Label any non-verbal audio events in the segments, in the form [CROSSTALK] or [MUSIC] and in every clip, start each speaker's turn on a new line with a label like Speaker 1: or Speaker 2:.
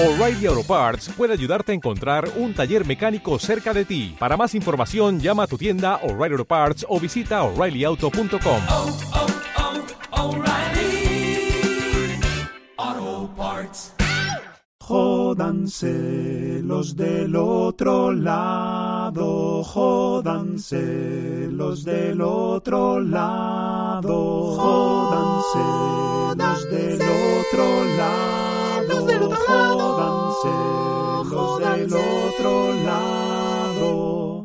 Speaker 1: O'Reilly Auto Parts puede ayudarte a encontrar un taller mecánico cerca de ti. Para más información, llama a tu tienda O'Reilly Auto Parts o visita oreillyauto.com.
Speaker 2: oh, oh, Parts.
Speaker 3: Jódanse los del otro lado, jódanse los del otro lado, jódanse los del otro lado, los del otro lado.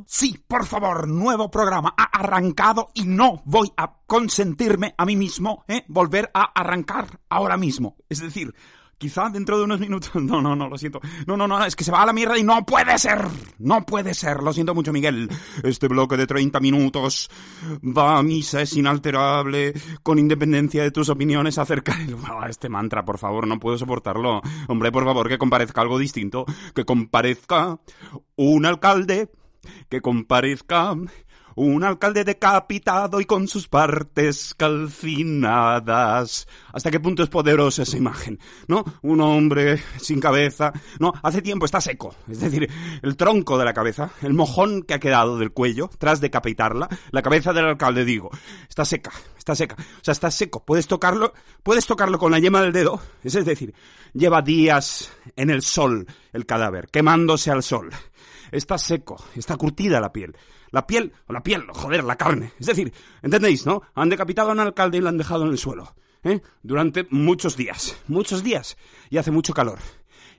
Speaker 4: Sí, por favor, nuevo programa ha arrancado y no voy a consentirme a mí mismo, ¿eh? Volver a arrancar ahora mismo. Es decir, quizá dentro de unos minutos. [LAUGHS] No, no, no, lo siento. No, no, no, es que se va a la mierda y no puede ser. No puede ser. Lo siento mucho, Miguel. Este bloque de 30 minutos va a misa, es inalterable, con independencia de tus opiniones acerca de [LAUGHS] Ah, este mantra, por favor, no puedo soportarlo. Hombre, por favor, que comparezca algo distinto. Que comparezca un alcalde que comparezca un alcalde decapitado y con sus partes calcinadas. ¿Hasta qué punto es poderosa esa imagen? ¿No? Un hombre sin cabeza. No, hace tiempo está seco. Es decir, el tronco de la cabeza, el mojón que ha quedado del cuello, tras decapitarla, la cabeza del alcalde, digo, está seca, está seca. O sea, está seco. Puedes tocarlo, puedes tocarlo con la yema del dedo. Es decir, lleva días en el sol el cadáver, quemándose al sol está seco, está curtida la piel. La piel, la piel, joder, la carne. Es decir, ¿entendéis, no? Han decapitado a un alcalde y lo han dejado en el suelo. ¿eh? Durante muchos días, muchos días. Y hace mucho calor.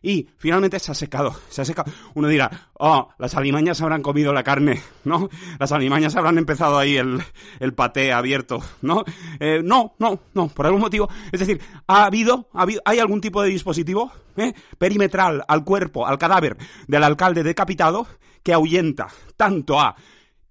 Speaker 4: Y finalmente se ha secado, se ha secado. Uno dirá, oh, las alimañas habrán comido la carne, ¿no? Las alimañas habrán empezado ahí el, el paté abierto, ¿no? Eh, no, no, no, por algún motivo. Es decir, ha habido, ha habido hay algún tipo de dispositivo ¿eh? perimetral al cuerpo, al cadáver del alcalde decapitado que ahuyenta tanto a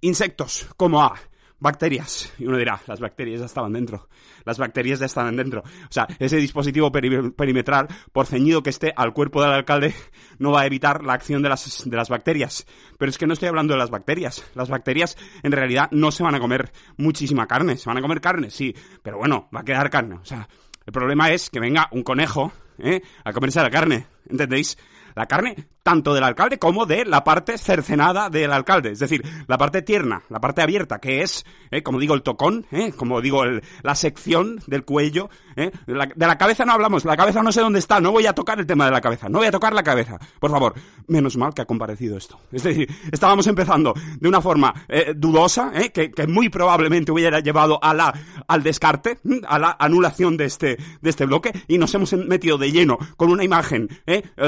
Speaker 4: insectos como a bacterias. Y uno dirá, las bacterias ya estaban dentro. Las bacterias ya estaban dentro. O sea, ese dispositivo peri perimetral, por ceñido que esté al cuerpo del alcalde, no va a evitar la acción de las, de las bacterias. Pero es que no estoy hablando de las bacterias. Las bacterias, en realidad, no se van a comer muchísima carne. Se van a comer carne, sí. Pero bueno, va a quedar carne. O sea, el problema es que venga un conejo, ¿eh? A comerse la carne. ¿Entendéis? La carne tanto del alcalde como de la parte cercenada del alcalde. Es decir, la parte tierna, la parte abierta, que es, eh, como digo, el tocón, eh, como digo, el, la sección del cuello. Eh. De, la, cabeza no hablamos, la cabeza no sé dónde está, no voy a tocar el tema de la cabeza, no voy a tocar la cabeza. Por favor, menos mal que ha comparecido esto. Es decir, estábamos empezando de una forma dudosa, que, que, muy probablemente hubiera llevado a la, al descarte, a la anulación de este, de este bloque, y nos hemos metido de lleno con una imagen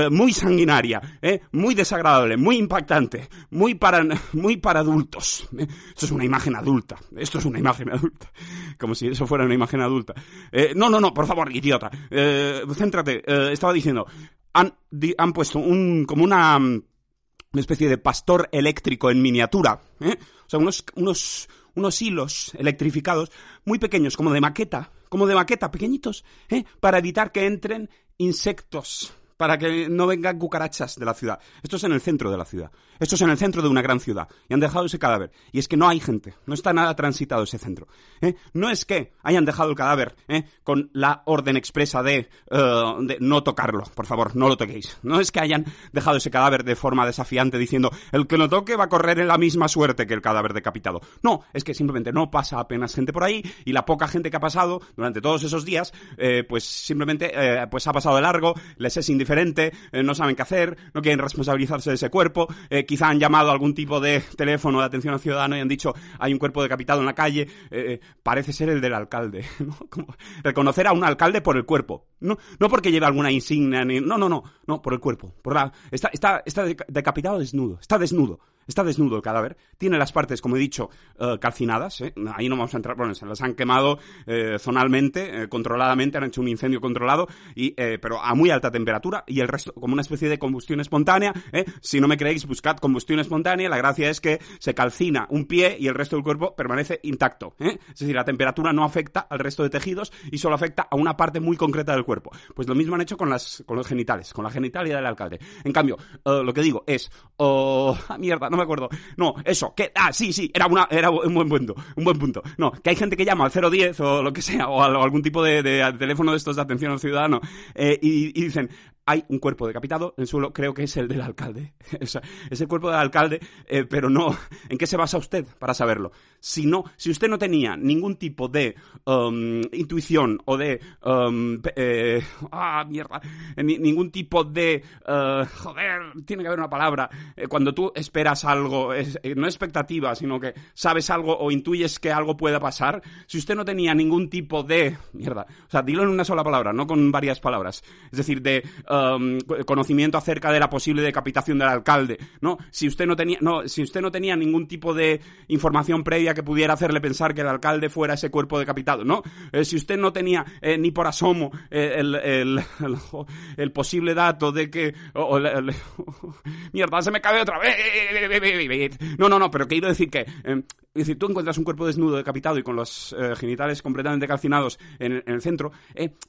Speaker 4: muy sanguinaria, ¿eh? muy desagradable, muy impactante, muy para, muy para adultos. ¿eh? Esto es una imagen adulta, esto es una imagen adulta, como si eso fuera una imagen adulta. Eh, no, no, no, por favor, idiota, céntrate, estaba diciendo, han, han puesto un, como una, una especie de pastor eléctrico en miniatura, o sea, unos, unos, unos hilos electrificados muy pequeños, como de maqueta, como de maqueta, pequeñitos, para evitar que entren insectos para que no vengan cucarachas de la ciudad. Esto es en el centro de la ciudad. Esto es en el centro de una gran ciudad. Y han dejado ese cadáver. Y es que no hay gente. No está nada transitado ese centro. ¿eh? No es que hayan dejado el cadáver ¿eh? con la orden expresa de, uh, de, no tocarlo. Por favor, no lo toquéis. No es que hayan dejado ese cadáver de forma desafiante diciendo el que lo toque va a correr en la misma suerte que el cadáver decapitado. No, es que simplemente no pasa apenas gente por ahí y la poca gente que ha pasado durante todos esos días, eh, pues simplemente pues ha pasado de largo, les es indiferente diferente, eh, no saben qué hacer, no quieren responsabilizarse de ese cuerpo, eh, quizá han llamado a algún tipo de teléfono de atención al ciudadano y han dicho hay un cuerpo decapitado en la calle, eh, parece ser el del alcalde. [LAUGHS] ¿no? Reconocer a un alcalde por el cuerpo. No, no porque lleve alguna insignia, ni, no, no, no, no, por el cuerpo. Por la, está, está, está decapitado desnudo, está desnudo. Está desnudo el cadáver, tiene las partes, como he dicho, uh, calcinadas, ¿eh? ahí no vamos a entrar, bueno, se las han quemado eh, zonalmente, eh, controladamente, han hecho un incendio controlado, y, pero a muy alta temperatura, y el resto como una especie de combustión espontánea, si no me creéis, buscad combustión espontánea, la gracia es que se calcina un pie y el resto del cuerpo permanece intacto, es decir, la temperatura no afecta al resto de tejidos y solo afecta a una parte muy concreta del cuerpo. Pues lo mismo han hecho con, las, con los genitales, con la genitalia del alcalde. En cambio, lo que digo es, oh, [LAUGHS] mierda, no me acuerdo. No, eso, que, ah, sí, sí, era, una, era un buen punto, un buen punto. No, que hay gente que llama al 010 o lo que sea, o, algún tipo de, teléfono de estos de atención al ciudadano, eh, y, dicen, hay un cuerpo decapitado en el suelo, creo que es el del alcalde. [LAUGHS] O sea, es el cuerpo del alcalde, eh, pero no. [LAUGHS] ¿En qué se basa usted para saberlo? Si no, si usted no tenía ningún tipo de um, intuición o de um, eh, [LAUGHS] ah mierda, ni- ningún tipo de eh, joder, tiene que haber una palabra. Eh, cuando tú esperas algo, es- eh, no expectativa, sino que sabes algo o intuyes que algo pueda pasar. Si usted no tenía ningún tipo de mierda, o sea, dilo en una sola palabra, no con varias palabras. Es decir, de um, conocimiento acerca de la posible decapitación del alcalde, ¿no? Si usted no tenía, no, si usted no tenía ningún tipo de información previa que pudiera hacerle pensar que el alcalde fuera ese cuerpo decapitado, ¿no? Eh, si usted no tenía eh, ni por asomo eh, el, el, posible dato de que... [LAUGHS] mierda, se me cae otra vez. No, no, no, pero quiero decir que... eh, decir, tú encuentras un cuerpo desnudo, decapitado y con los genitales completamente calcinados en, el- en el centro,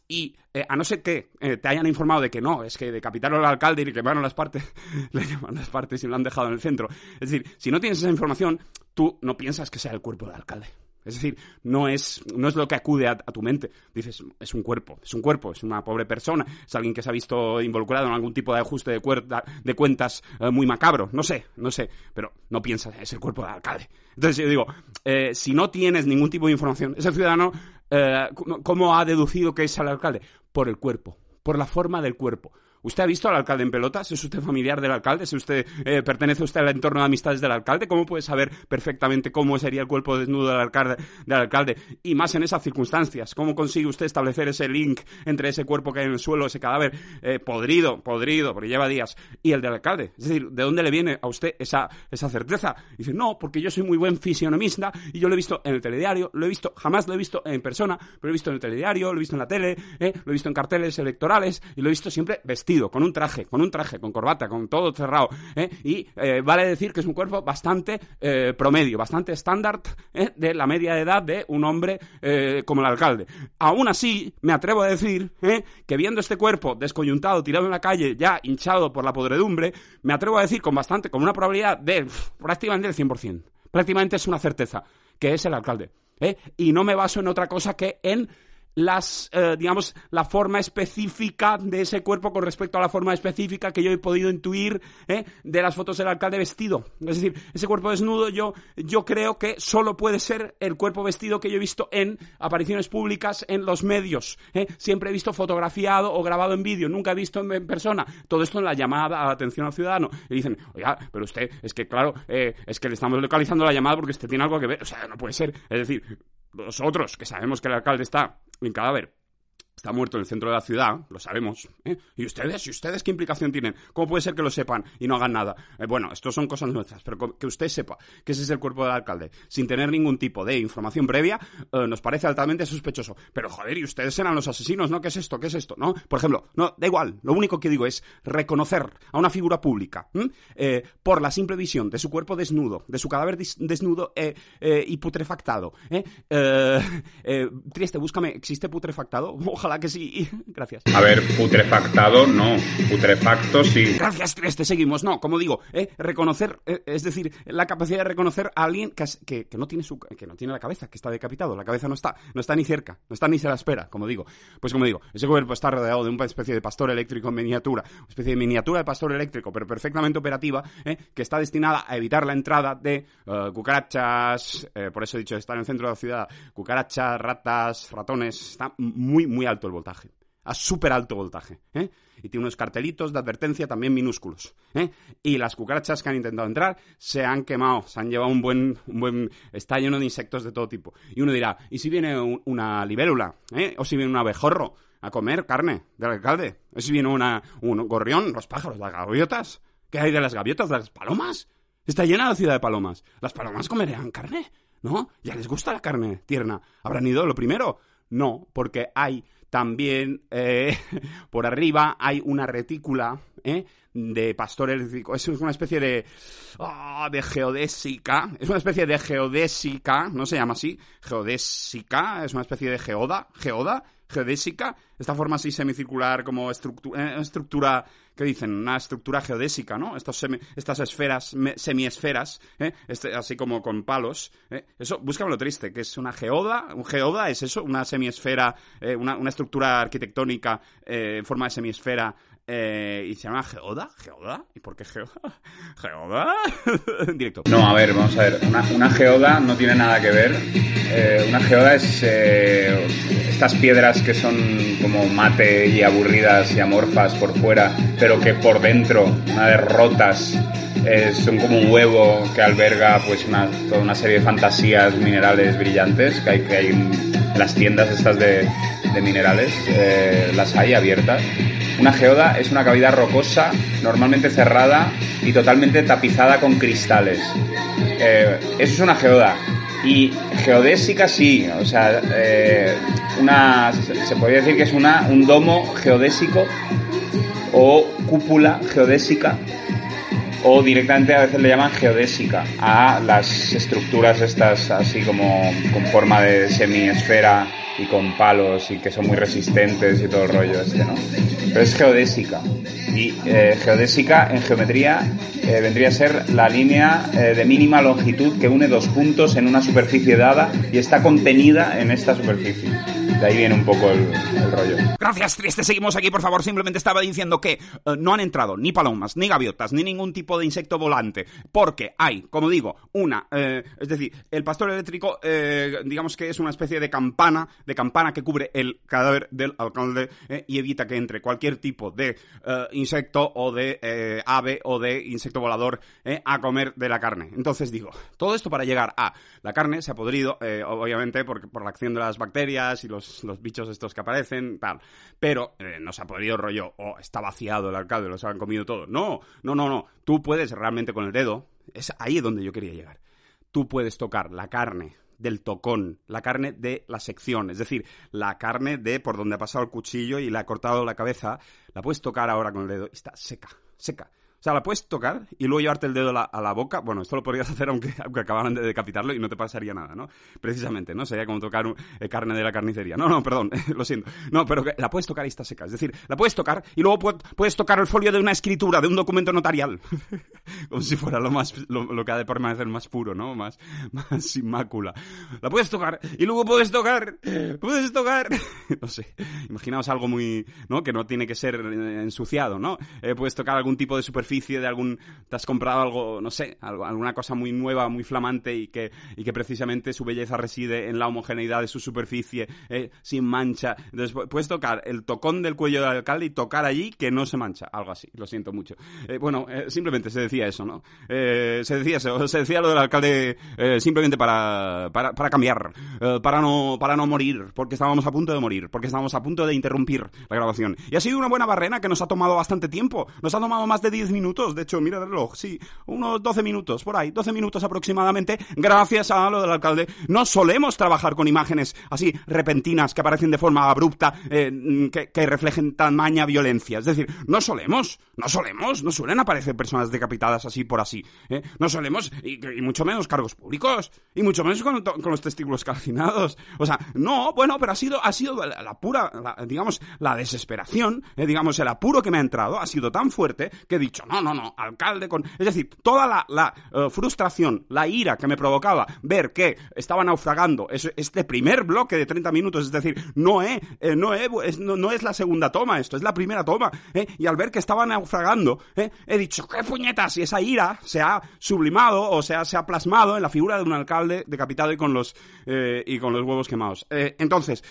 Speaker 4: y a no ser que te hayan informado de que no, es que decapitaron al alcalde y le quemaron las partes, [LAUGHS] le quemaron las partes y lo han dejado en el centro. Es decir, si no tienes esa información, tú no piensas que sea el cuerpo del alcalde. Es decir, no es, no es lo que acude a, tu mente. Dices, es un cuerpo, es un cuerpo, es una pobre persona, es alguien que se ha visto involucrado en algún tipo de ajuste de, de cuentas eh, muy macabro. No sé, no sé, pero no piensas, es el cuerpo del alcalde. Entonces yo digo, eh, si no tienes ningún tipo de información, ese ciudadano, eh, ¿cómo- ¿cómo ha deducido que es el alcalde? Por el cuerpo, por la forma del cuerpo. ¿Usted ha visto al alcalde en pelotas? ¿Es usted familiar del alcalde? ¿Es usted, eh, ¿Pertenece usted al entorno de amistades del alcalde? ¿Cómo puede saber perfectamente cómo sería el cuerpo desnudo del alcalde? Del alcalde? Y más en esas circunstancias. ¿Cómo consigue usted establecer ese link entre ese cuerpo que hay en el suelo, ese cadáver eh, podrido, podrido, porque lleva días, y el del alcalde? Es decir, ¿de dónde le viene a usted esa, esa certeza? Dice, no, porque yo soy muy buen fisionomista y yo lo he visto en el telediario, lo he visto, jamás lo he visto en persona, pero lo he visto en el telediario, lo he visto en la tele, eh, lo he visto en carteles electorales y lo he visto siempre vestido, con un traje, con un traje, con corbata, con todo cerrado. eh, y eh, vale decir que es un cuerpo bastante eh, promedio, bastante estándar de la media edad de un hombre como el alcalde. Aún así, me atrevo a decir que viendo este cuerpo descoyuntado, tirado en la calle, ya hinchado por la podredumbre, me atrevo a decir con bastante, con una probabilidad de pf, prácticamente el 100%. Prácticamente es una certeza que es el alcalde. Y no me baso en otra cosa que en las, eh, digamos, la forma específica de ese cuerpo con respecto a la forma específica que yo he podido intuir ¿eh? de las fotos del alcalde vestido. Es decir, ese cuerpo desnudo yo, yo creo que solo puede ser el cuerpo vestido que yo he visto en apariciones públicas en los medios. ¿eh? Siempre he visto fotografiado o grabado en vídeo, nunca he visto en, persona. Todo esto en la llamada a la atención al ciudadano. Y dicen, oiga, pero usted, es que claro, eh, es que le estamos localizando la llamada porque usted tiene algo que ver. O sea, no puede ser. Es decir, nosotros, que sabemos que el alcalde está en cadáver, está muerto en el centro de la ciudad, lo sabemos. ¿eh? ¿Y ustedes? ¿Y ustedes qué implicación tienen? ¿Cómo puede ser que lo sepan y no hagan nada? Eh, bueno, esto son cosas nuestras, pero que usted sepa que ese es el cuerpo del alcalde, sin tener ningún tipo de información previa, eh, nos parece altamente sospechoso. Pero joder, y ustedes eran los asesinos, ¿no? ¿Qué es esto? ¿Qué es esto? ¿No? Por ejemplo, no, da igual, lo único que digo es reconocer a una figura pública. Eh, por la simple visión de su cuerpo desnudo, de su cadáver desnudo y putrefactado. Trieste, búscame, ¿existe putrefactado? [LAUGHS] Ojalá que sí. [LAUGHS] Gracias.
Speaker 5: A ver, putrefactado no. Putrefacto sí.
Speaker 4: Gracias, Trieste, seguimos. No, como digo, eh, reconocer, eh, es decir, la capacidad de reconocer a alguien que, que, que no tiene su, que no tiene la cabeza, que está decapitado. La cabeza no está, no está ni cerca, no está ni se la espera, como digo. Pues como digo, ese cuerpo está rodeado de una especie de pastor eléctrico en miniatura, una especie de miniatura de pastor eléctrico, pero perfectamente operativa, eh, que está destinada a evitar la entrada de cucarachas, por eso he dicho, está en el centro de la ciudad, cucarachas, ratas, ratones, está muy, muy alto el voltaje a súper alto voltaje. ¿eh? Y tiene unos cartelitos de advertencia también minúsculos. ¿eh? Y las cucarachas que han intentado entrar se han quemado, se han llevado un buen, un buen... Está lleno de insectos de todo tipo. Y uno dirá, ¿y si viene un- una libélula? ¿eh? ¿O si viene un abejorro a comer carne del alcalde? ¿O si viene una, un gorrión, los pájaros, las gaviotas? ¿Qué hay de las gaviotas, de las palomas? Está llena la ciudad de palomas. ¿Las palomas comerían carne? ¿No? ¿Ya les gusta la carne tierna? ¿Habrán ido lo primero? No, porque hay también eh, [LAUGHS] por arriba hay una retícula ¿eh? de pastor eléctrico. Es una especie de, ah, de geodésica. Es una especie de geodésica, no se llama así, geodésica, es una especie de geoda, geoda, geodésica. Esta forma así semicircular como eh, estructura, ¿qué dicen? Una estructura geodésica, ¿no? Estos estas esferas, semiesferas, ¿eh? Este, así como con palos. ¿eh? Eso, búscame lo triste, que es una geoda. Un geoda es eso, una semiesfera, eh, una, una estructura arquitectónica eh, en forma de semiesfera eh, y se llama Geoda. ¿Geoda? ¿Y por qué Geoda? [LAUGHS] ¿Geoda? [LAUGHS] directo.
Speaker 5: No, a ver, vamos a ver. Una, una geoda no tiene nada que ver. Eh, una geoda es eh, estas piedras que son como mate y aburridas y amorfas por fuera, pero que por dentro, una vez rotas, eh, son como un huevo que alberga pues una, toda una serie de fantasías minerales brillantes que hay, que hay en las tiendas estas de, de minerales. eh, las hay abiertas. Una geoda es una cavidad rocosa, normalmente cerrada y totalmente tapizada con cristales. Eh, eso es una geoda. Y geodésica sí, o sea, eh, una, se podría decir que es una, un domo geodésico o cúpula geodésica o directamente a veces le llaman geodésica a las estructuras estas así como con forma de semiesfera y con palos y que son muy resistentes y todo el rollo este, ¿no? Pero es geodésica. Y eh, geodésica en geometría eh, vendría a ser la línea eh, de mínima longitud que une dos puntos en una superficie dada y está contenida en esta superficie. De ahí viene un poco el, rollo.
Speaker 4: Gracias, Triste. Seguimos aquí, por favor. Simplemente estaba diciendo que eh, no han entrado ni palomas, ni gaviotas, ni ningún tipo de insecto volante. Porque hay, como digo, una. es decir, el pastor eléctrico, digamos que es una especie de campana, de campana que cubre el cadáver del alcalde y evita que entre cualquier tipo de insecto o de ave o de insecto volador eh, a comer de la carne. Entonces digo, todo esto para llegar a la carne se ha podrido, eh, obviamente, por, por la acción de las bacterias y los, los bichos estos que aparecen, tal. Pero eh, no se ha podrido rollo, o está vaciado el alcalde, los han comido todo. No, no, no, no. Tú puedes realmente con el dedo, es ahí donde yo quería llegar. Tú puedes tocar la carne del tocón, la carne de la sección, es decir, la carne de por donde ha pasado el cuchillo y le ha cortado la cabeza, la puedes tocar ahora con el dedo y está seca, seca. Sea, la puedes tocar y luego llevarte el dedo a la, a la boca. Bueno, esto lo podrías [LAUGHS] hacer aunque, aunque acabaran de decapitarlo y no te pasaría nada, ¿no? Precisamente, ¿no? Sería como tocar un- eh, carne de la carnicería. No, no, perdón, [LAUGHS] lo siento. No, pero la puedes tocar y está seca. Es decir, la puedes tocar y luego pu- puedes tocar el folio de una escritura, de un documento notarial. [LAUGHS] como si fuera lo más lo, lo que ha de permanecer más puro, ¿no? Más, más sin. La puedes tocar y luego puedes tocar, puedes tocar, no sé, imaginaos algo muy, ¿no? Que no tiene que ser eh, ensuciado, ¿no? Eh, puedes tocar algún tipo de superficie de algún, te has comprado algo, no sé, algo, alguna cosa muy nueva, muy flamante y que, y que precisamente su belleza reside en la homogeneidad de su superficie, eh, sin mancha. Entonces pu- puedes tocar el tocón del cuello del alcalde y tocar allí que no se mancha, algo así, lo siento mucho. Eh, bueno, eh, simplemente se decía eso, ¿no? Eh, se decía eso, [LAUGHS] se decía lo del alcalde eh, simplemente para, para, para cambiar, eh, para, no, para no morir, porque estábamos a punto de morir, porque estábamos a punto de interrumpir la grabación. Y ha sido una buena barrena que nos ha tomado bastante tiempo, nos ha tomado más de 10 minutos, de hecho, mira el reloj, sí, unos 12 minutos, por ahí, 12 minutos aproximadamente, gracias a lo del alcalde. No solemos trabajar con imágenes así repentinas que aparecen de forma abrupta, eh, que, que reflejen tamaña violencia. Es decir, no solemos, no solemos, no suelen aparecer personas decapitadas así por así. ¿eh? No solemos, y, mucho menos cargos públicos, y mucho menos con los testículos calcinados. O sea, no, bueno, pero ha sido, ha sido la, la pura, la- digamos, la desesperación, eh, digamos, el apuro que me ha entrado ha sido tan fuerte que he dicho, no, no, no, alcalde con... Es decir, toda la, eh, frustración, la ira que me provocaba ver que estaba naufragando es- este primer bloque de 30 minutos, es decir, no, he, eh, no, he- es, no, es la segunda toma esto, es la primera toma, eh, y al ver que estaba naufragando, eh, he dicho, qué puñetas, y esa ira se ha sublimado, o sea, se ha plasmado en la figura de un alcalde decapitado y con los, eh, y con los huevos quemados. Eh, entonces,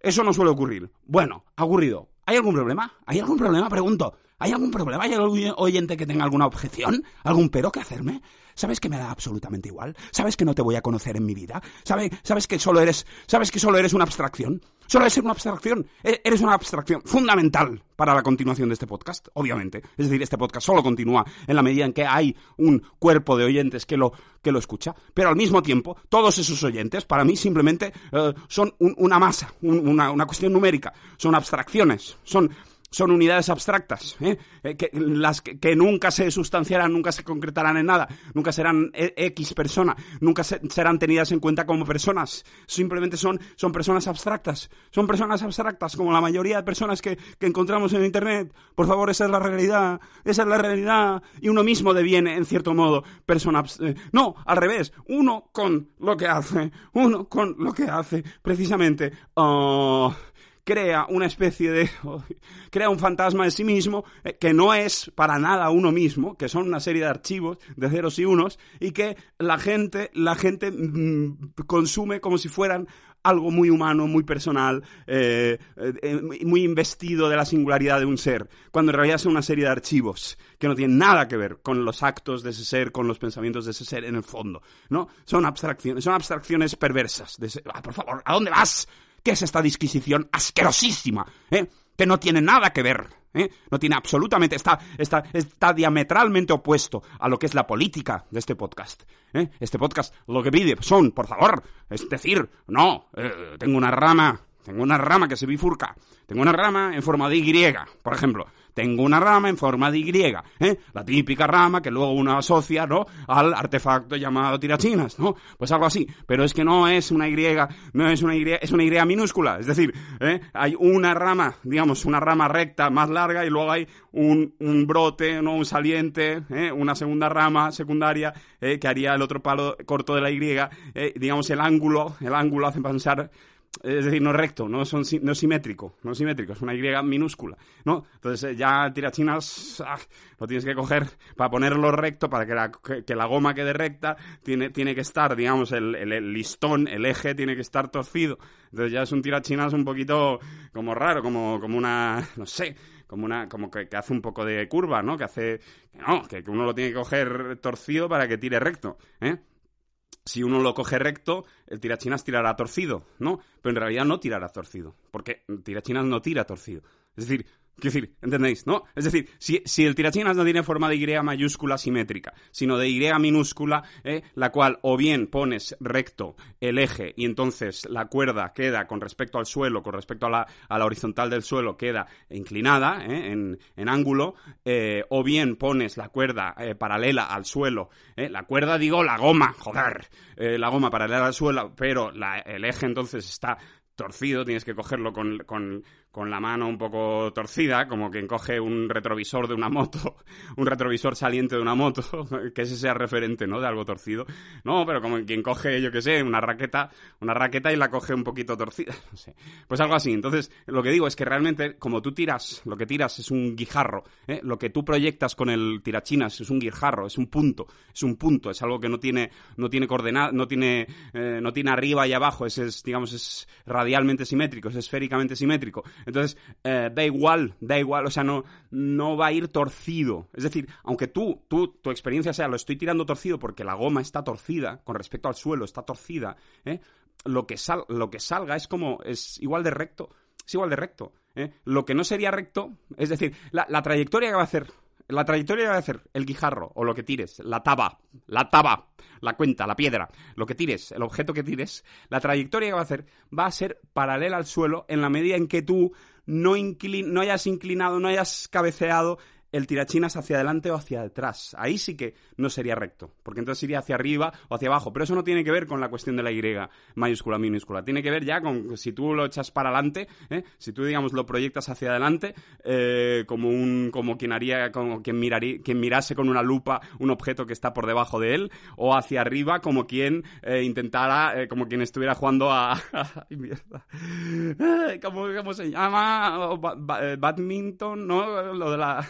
Speaker 4: eso no suele ocurrir. Bueno, ha ocurrido. ¿Hay algún problema? ¿Hay algún problema? Pregunto. ¿Hay algún problema? ¿Hay algún oyente que tenga alguna objeción? ¿Algún pero que hacerme? ¿Sabes que me da absolutamente igual? ¿Sabes que no te voy a conocer en mi vida? ¿Sabes, ¿Sabes que solo eres, sabes que solo eres una abstracción? Solo eres una abstracción. E- Eres una abstracción fundamental para la continuación de este podcast, obviamente. Es decir, este podcast solo continúa en la medida en que hay un cuerpo de oyentes que lo, que lo escucha. Pero al mismo tiempo, todos esos oyentes, para mí, simplemente eh, son un- una masa, un- una, una cuestión numérica. Son abstracciones. Son son unidades abstractas, ¿eh? Eh, que, las que, nunca se sustanciarán, nunca se concretarán en nada, nunca serán e- X persona, nunca se- serán tenidas en cuenta como personas, simplemente son, son personas abstractas, son personas abstractas como la mayoría de personas que, que encontramos en Internet. Por favor, esa es la realidad, esa es la realidad, y uno mismo deviene, en cierto modo, persona... eh, no, al revés, uno con lo que hace, uno con lo que hace, precisamente... ah, crea una especie de... [LAUGHS] crea un fantasma de sí mismo eh, que no es para nada uno mismo, que son una serie de archivos de ceros y unos, y que la gente, la gente mm, consume como si fueran algo muy humano, muy personal, eh, eh, muy investido de la singularidad de un ser, cuando en realidad son una serie de archivos que no tienen nada que ver con los actos de ese ser, con los pensamientos de ese ser en el fondo, ¿no? Son abstracciones, son abstracciones perversas. Ah, por favor, ¿a dónde vas? ¿Qué es esta disquisición asquerosísima? ¿eh? Que no tiene nada que ver. ¿eh? No tiene absolutamente. Está, está, está diametralmente opuesto a lo que es la política de este podcast. ¿eh? Este podcast lo que pide son, por favor, es decir, no, eh, tengo una rama. Tengo una rama que se bifurca. Tengo una rama en forma de Y, por ejemplo. Tengo una rama en forma de Y, ¿eh? La típica rama que luego uno asocia, ¿no? Al artefacto llamado tirachinas, ¿no? Pues algo así. Pero es que no es una Y, no es una Y, es una Y minúscula. Es decir, ¿eh? hay una rama, digamos, una rama recta más larga y luego hay un, brote, ¿no? Un saliente, ¿eh? Una segunda rama secundaria ¿eh? que haría el otro palo corto de la Y. Digamos, el ángulo, el ángulo hace pensar es decir, no es recto, no, son, no es simétrico, no es simétrico, es una Y minúscula, ¿no? Entonces eh, ya tirachinas ah, lo tienes que coger para ponerlo recto, para que la, que, la goma quede recta, tiene, tiene que estar, digamos, el, listón, el eje tiene que estar torcido. Entonces ya es un tirachinas un poquito como raro, como, como una, no sé, como una como que, hace un poco de curva, ¿no? Que hace, no, que uno lo tiene que coger torcido para que tire recto, ¿eh? Si uno lo coge recto, el tirachinas tirará torcido, ¿no? Pero en realidad no tirará torcido, porque tirachinas no tira torcido. Es decir, quiero decir, ¿entendéis? ¿No? Es decir, si, el tirachinas no tiene forma de Y mayúscula simétrica, sino de Y minúscula, ¿eh? la cual o bien pones recto el eje y entonces la cuerda queda con respecto al suelo, con respecto a la, horizontal del suelo, queda inclinada, ¿eh? en, ángulo, eh, o bien pones la cuerda eh, paralela al suelo, la cuerda digo la goma, joder, la goma paralela al suelo, pero la- el eje entonces está torcido, tienes que cogerlo con, con- con la mano un poco torcida, como quien coge un retrovisor de una moto, [LAUGHS] un retrovisor saliente de una moto, [LAUGHS] que ese sea referente, ¿no? De algo torcido. No, pero como quien coge, yo qué sé, una raqueta, una raqueta y la coge un poquito torcida, [LAUGHS] no sé. Pues algo así. Entonces, lo que digo es que realmente, como tú tiras, lo que tiras es un guijarro, ¿eh? Lo que tú proyectas con el tirachinas es un guijarro, es un punto, es un punto, es algo que no tiene, no tiene coordenada, no tiene, eh, no tiene arriba y abajo, es, es, digamos, es radialmente simétrico, es esféricamente simétrico. Entonces, eh, da igual, da igual, o sea, no, no va a ir torcido. Es decir, aunque tú, tú, tu experiencia sea, lo estoy tirando torcido porque la goma está torcida, con respecto al suelo está torcida, ¿eh? lo, que sal, lo que salga es como, es igual de recto, es igual de recto. ¿eh? Lo que no sería recto, es decir, la, la trayectoria que va a hacer la trayectoria a hacer el guijarro o lo que tires, la taba, la taba, la cuenta, la piedra, lo que tires, el objeto que tires, la trayectoria que va a hacer va a ser paralela al suelo en la medida en que tú no, inclin- no hayas inclinado, no hayas cabeceado el tirachinas hacia adelante o hacia atrás. Ahí sí que no sería recto, porque entonces iría hacia arriba o hacia abajo. Pero eso no tiene que ver con la cuestión de la Y mayúscula, minúscula. Tiene que ver ya con si tú lo echas para adelante, ¿eh? si tú, digamos, lo proyectas hacia adelante, eh, como un, como quien haría, como quien miraría, quien mirase con una lupa un objeto que está por debajo de él, o hacia arriba, como quien eh, intentara, eh, como quien estuviera jugando a, [LAUGHS] [LAUGHS] ¿Cómo, cómo se llama? Eh, badminton, ¿no? Lo de la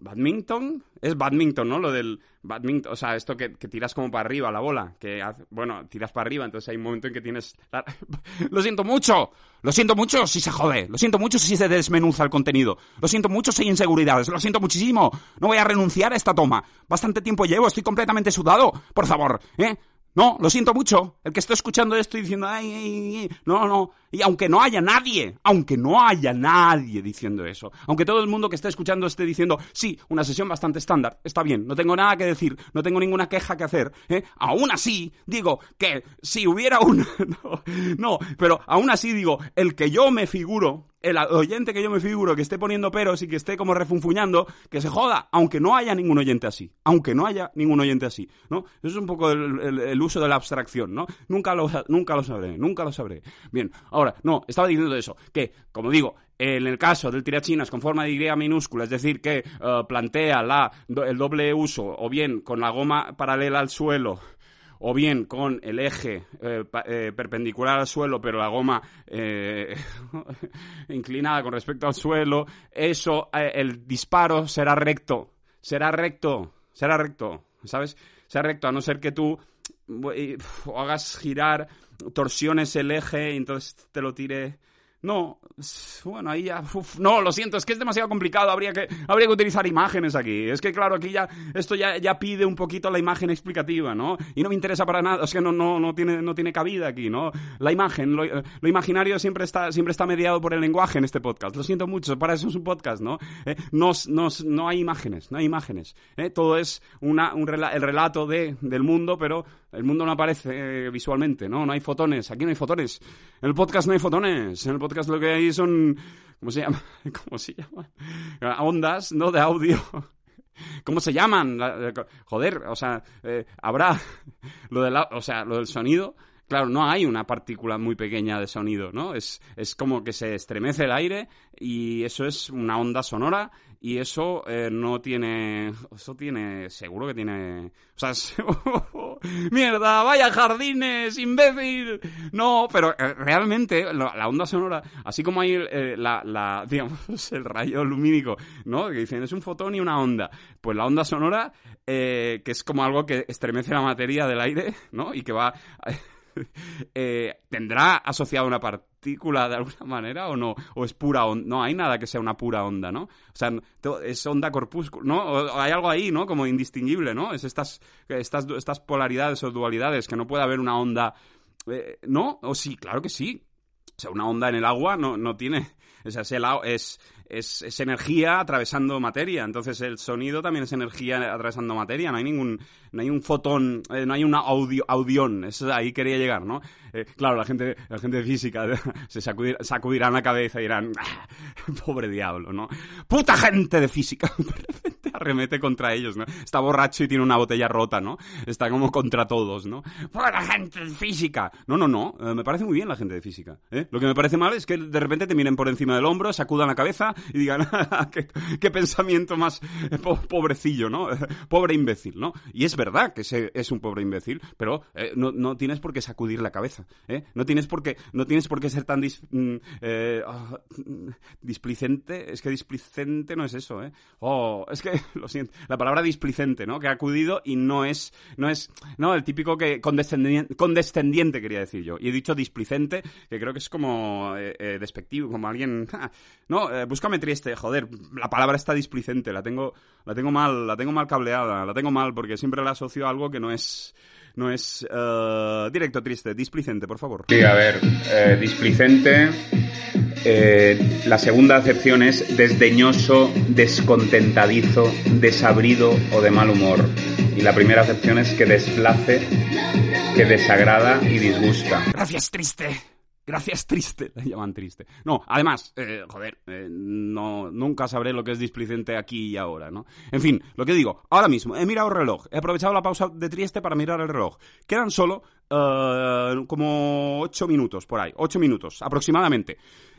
Speaker 4: badminton es badminton, ¿no? Lo del badminton, o sea, esto que, tiras como para arriba la bola, que hace- bueno, tiras para arriba, entonces hay un momento en que tienes la- [LAUGHS] lo siento mucho, lo siento mucho si se jode, lo siento mucho si se desmenuza el contenido, lo siento mucho si hay inseguridades, lo siento muchísimo, no voy a renunciar a esta toma, bastante tiempo llevo, estoy completamente sudado, por favor, ¿eh? No, lo siento mucho. El que esté escuchando esto y diciendo, ay, ay, ay", no, no. Y aunque no haya nadie, aunque no haya nadie diciendo eso, aunque todo el mundo que esté escuchando esté diciendo, sí, una sesión bastante estándar, está bien, no tengo nada que decir, no tengo ninguna queja que hacer, ¿eh? aún así digo que si hubiera un... [LAUGHS] no, pero aún así digo, el que yo me figuro, el oyente que yo me figuro que esté poniendo peros y que esté como refunfuñando, que se joda, aunque no haya ningún oyente así, aunque no haya ningún oyente así, ¿no? Eso es un poco el, uso de la abstracción, ¿no? Nunca lo, nunca lo sabré, nunca lo sabré. Bien, ahora, no, estaba diciendo eso, que, como digo, en el caso del tirachinas con forma de Y minúscula, es decir, que eh, plantea la, el doble uso, o bien con la goma paralela al suelo, o bien con el eje eh, eh, perpendicular al suelo, pero la goma eh, [LAUGHS] inclinada con respecto al suelo, eso, el disparo será recto, será recto, será recto, ¿sabes? Será recto, a no ser que tú hagas girar, torsiones el eje y entonces te lo tire... No, bueno, ahí ya. uf, no, lo siento, es que es demasiado complicado. Habría que, habría que utilizar imágenes aquí. Es que, claro, aquí ya. Esto ya, ya pide un poquito la imagen explicativa, ¿no? Y no me interesa para nada. Es que no, no, no, tiene, no tiene cabida aquí, ¿no? La imagen, lo, lo imaginario siempre está, siempre está mediado por el lenguaje en este podcast. Lo siento mucho, para eso es un podcast, ¿no? Eh, no, no, no hay imágenes, no hay imágenes. ¿eh? Todo es una, un rela- el relato de, del mundo, pero el mundo no aparece eh, visualmente, ¿no? No hay fotones. Aquí no hay fotones. En el podcast no hay fotones. En el podcast lo que hay son. ¿Cómo se llama? [LAUGHS] ¿Cómo se llama? Ondas, ¿no? De audio. ¿Cómo se llaman? La- la- Joder, o sea, eh, habrá [LAUGHS] lo del, o sea, lo del sonido. Claro, no hay una partícula muy pequeña de sonido, ¿no? Es, es como que se estremece el aire y eso es una onda sonora y eso eh, no tiene... Eso tiene... Seguro que tiene... O sea, [LAUGHS] es- ¡Mierda! ¡Vaya jardines, imbécil! No, pero eh, realmente la onda sonora, así como hay eh, la, la, [LAUGHS] digamos, el rayo lumínico, ¿no? Que dicen, es un fotón y una onda. Pues la onda sonora, eh, que es como algo que estremece la materia del aire, ¿no? Y que va... [LAUGHS] [LAUGHS] eh, ¿Tendrá asociada una partícula de alguna [LAUGHS] manera o no? ¿O es pura onda? No, hay nada que sea una pura onda, ¿no? O sea, es onda corpúsculo, ¿no? Hay algo ahí, ¿no? Como indistinguible, ¿no? Es estas, estas, estas polaridades o dualidades, que no puede haber una onda... eh, ¿No? ¿O sí? Claro que sí. O sea, una onda en el agua no, no tiene... O sea, es energía atravesando materia. Entonces el sonido también es energía atravesando materia. No hay ningún... No hay un fotón, eh, no hay una audio, audión. Eso, ahí quería llegar, ¿no? Eh, claro, la gente, la gente física [LAUGHS] se sacudir- sacudirán la cabeza y dirán... "Ah, Pobre diablo, ¿no? ¡Puta gente de física! [LAUGHS] Arremete contra ellos, ¿no? Está borracho y tiene una botella rota, ¿no? Está como contra todos, ¿no? ¡Buena gente de física! No, no, no. eh, me parece muy bien la gente de física. Lo que me parece mal es que de repente te miren por encima del hombro, sacudan la cabeza y digan, [LAUGHS] ¿qué, qué pensamiento más po- pobrecillo, ¿no? Pobre imbécil, ¿no? Y es verdad que ese es un pobre imbécil, pero eh, no, no tienes por qué sacudir la cabeza, ¿eh? No tienes por qué, no tienes por qué ser tan mm, eh, ah, mm, displicente. Es que displicente no es eso, ¿eh? Oh, es que, [LAUGHS] lo siento, la palabra displicente, ¿no? Que ha acudido y no es, no es, no, el típico que condescendiente, condescendiente quería decir yo. Y he dicho displicente, que creo que es como eh, despectivo, como alguien, [LAUGHS] "Ja, no, búscame triste, joder, la palabra está displicente, la tengo, la tengo mal, la tengo mal cableada, la tengo mal porque siempre la asocio a algo que no es, no es eh, directo triste, displicente, por favor.
Speaker 5: Sí, a ver, eh, displicente. eh, la segunda acepción es desdeñoso, descontentadizo, desabrido o de mal humor. Y la primera acepción es que desplace, que desagrada y disgusta.
Speaker 4: Gracias, triste. Gracias, triste. [LAUGHS] La llaman triste. No, además, eh, joder, eh, no, nunca sabré lo que es displicente aquí y ahora, ¿no? En fin, lo que digo, ahora mismo he mirado el reloj. He aprovechado la pausa de triste para mirar el reloj. Quedan solo eh, como ocho minutos por ahí. Ocho minutos, aproximadamente.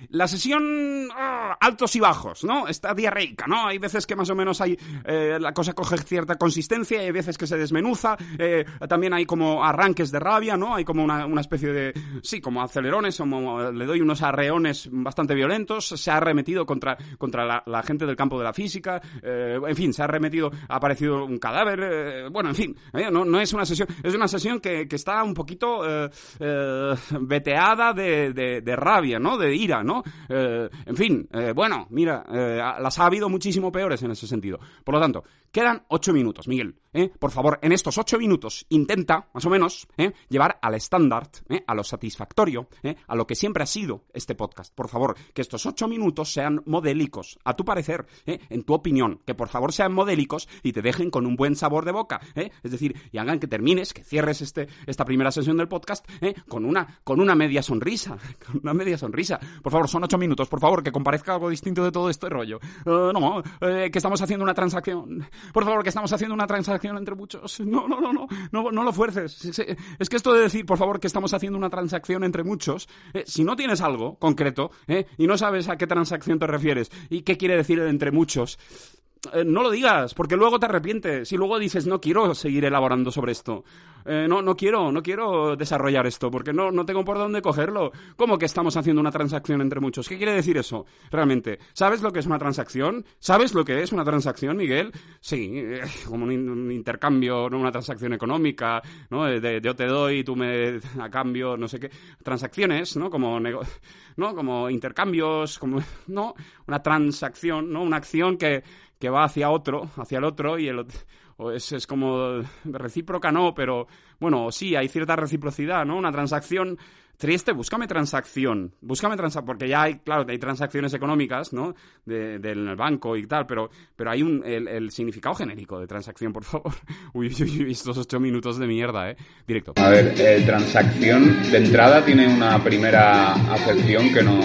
Speaker 4: La sesión ah, altos y bajos, ¿no? Está diarreica, ¿no? Hay veces que más o menos hay eh, la cosa coge cierta consistencia, hay veces que se desmenuza, eh, también hay como arranques de rabia, ¿no? Hay como una, una especie de, sí, como acelerones, como le doy unos arreones bastante violentos, se ha arremetido contra, contra la, gente del campo de la física, en fin, se ha arremetido, ha aparecido un cadáver, bueno, en fin, no, no es una sesión, es una sesión que, que está un poquito eh, eh, veteada de, de, de rabia, ¿no? De ira, ¿no? Eh, en fin, bueno, mira, las ha habido muchísimo peores en ese sentido. Por lo tanto, quedan ocho minutos, Miguel. ¿eh? Por favor, en estos ocho minutos, intenta, más o menos, ¿eh? llevar al estándar, ¿eh? a lo satisfactorio, ¿eh? a lo que siempre ha sido este podcast. Por favor, que estos ocho minutos sean modélicos, a tu parecer, en tu opinión, que por favor sean modélicos y te dejen con un buen sabor de boca. Es decir, y hagan que termines, que cierres este, esta primera sesión del podcast con, una, con una media sonrisa. [LAUGHS] Con una media sonrisa. Por favor, son ocho minutos, por favor, que comparezca algo distinto de todo este rollo. No, que estamos haciendo una transacción. Por favor, que estamos haciendo una transacción entre muchos. No, no, no, no, no, no lo fuerces. Es, que esto de decir, por favor, que estamos haciendo una transacción entre muchos, eh, si no tienes algo concreto eh, y no sabes a qué transacción te refieres y qué quiere decir el entre muchos, eh, no lo digas, porque luego te arrepientes. Y luego dices, no quiero seguir elaborando sobre esto. Eh, no, no quiero, no quiero desarrollar esto porque no, no tengo por dónde cogerlo. ¿Cómo que estamos haciendo una transacción entre muchos? ¿Qué quiere decir eso? Realmente, ¿sabes lo que es una transacción? ¿Sabes lo que es una transacción, Miguel? Sí, eh, como un, in- un intercambio, no una transacción económica, ¿no? De, de yo te doy, tú me [LAUGHS] a cambio, no sé qué. Transacciones, ¿no? Como nego- ¿no? Como intercambios, como [LAUGHS] no, una transacción, ¿no? Una acción que, que va hacia otro, hacia el otro y el ot- o es, es como recíproca no, pero bueno, sí, hay cierta reciprocidad, ¿no? Una transacción triste, búscame transacción, búscame transacción, porque ya hay, claro, hay transacciones económicas, ¿no? De- del banco y tal, pero, pero hay un, el, significado genérico de transacción, por favor. [LAUGHS] Uy, estos ocho minutos de mierda, ¿eh? Directo.
Speaker 5: A ver, eh, transacción de entrada tiene una primera acepción que no,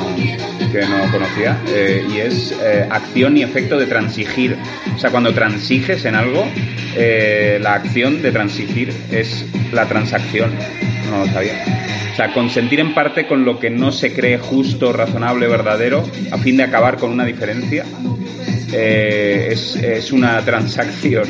Speaker 5: que no conocía eh, y es eh, acción y efecto de transigir. O sea, cuando transiges en algo, la acción de transigir es la transacción. No lo sabía. O sea, consentir en parte con lo que no se cree justo, razonable, verdadero, a fin de acabar con una diferencia, eh, es, es una transacción.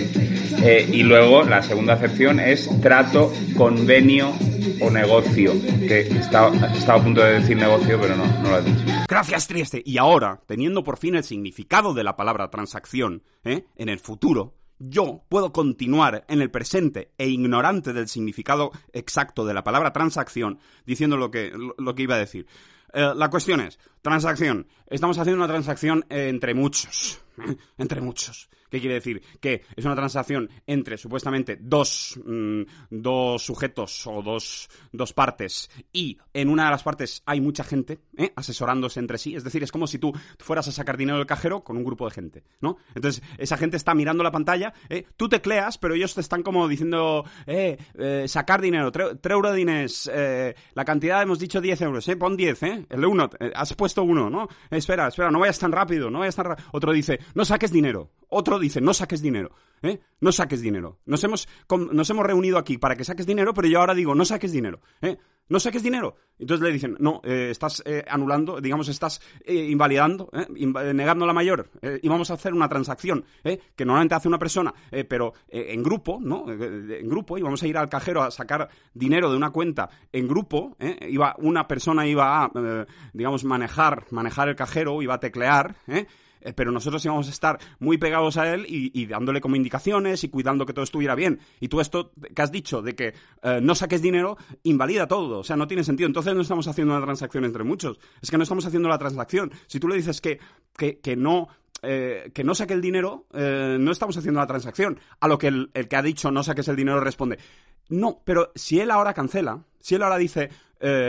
Speaker 5: Eh, y luego la segunda acepción es trato, convenio o negocio. Que estaba, estaba a punto de decir negocio, pero no, no lo has dicho.
Speaker 4: Gracias, Trieste. Y ahora, teniendo por fin el significado de la palabra transacción, ¿eh? en el futuro, yo puedo continuar en el presente e ignorante del significado exacto de la palabra transacción, diciendo lo que, lo, que iba a decir. Eh, la cuestión es, transacción. Estamos haciendo una transacción entre muchos. [LAUGHS] Entre muchos. ¿Qué quiere decir? Que es una transacción entre supuestamente dos, mm, dos sujetos o dos, dos partes y en una de las partes hay mucha gente ¿eh? asesorándose entre sí. Es decir, es como si tú fueras a sacar dinero del cajero con un grupo de gente, ¿no? Entonces, esa gente está mirando la pantalla, ¿eh? tú tecleas, pero ellos te están como diciendo, eh, eh, sacar dinero, tre, tre euro diners, eh, la cantidad hemos dicho 10 euros, ¿eh? Pon 10, ¿eh? El uno, eh, has puesto uno, ¿no? espera, espera, no vayas tan rápido, no vayas tan rápido. Otro dice, no saques dinero. Otro dice, no saques dinero. ¿eh? No saques dinero. Nos hemos, nos hemos reunido aquí para que saques dinero, pero yo ahora digo, no saques dinero. ¿eh? No saques dinero. Entonces le dicen, no, eh, estás eh, anulando, digamos, estás eh, invalidando, ¿eh? Eh, negando la mayor. y vamos a hacer una transacción, que normalmente hace una persona, pero en grupo, ¿no? En grupo, y vamos a ir al cajero a sacar dinero de una cuenta en grupo. Iba, una persona iba a, digamos, manejar, manejar el cajero, iba a teclear, ¿eh? Pero nosotros íbamos a estar muy pegados a él y, dándole como indicaciones y cuidando que todo estuviera bien. Y tú esto que has dicho de que eh, no saques dinero, invalida todo, o sea, no tiene sentido. Entonces no estamos haciendo una transacción entre muchos, es que no estamos haciendo la transacción. Si tú le dices que, que, no... eh, que no saque el dinero, eh, no estamos haciendo la transacción. A lo que el, que ha dicho no saques el dinero responde, no, pero si él ahora cancela, si él ahora dice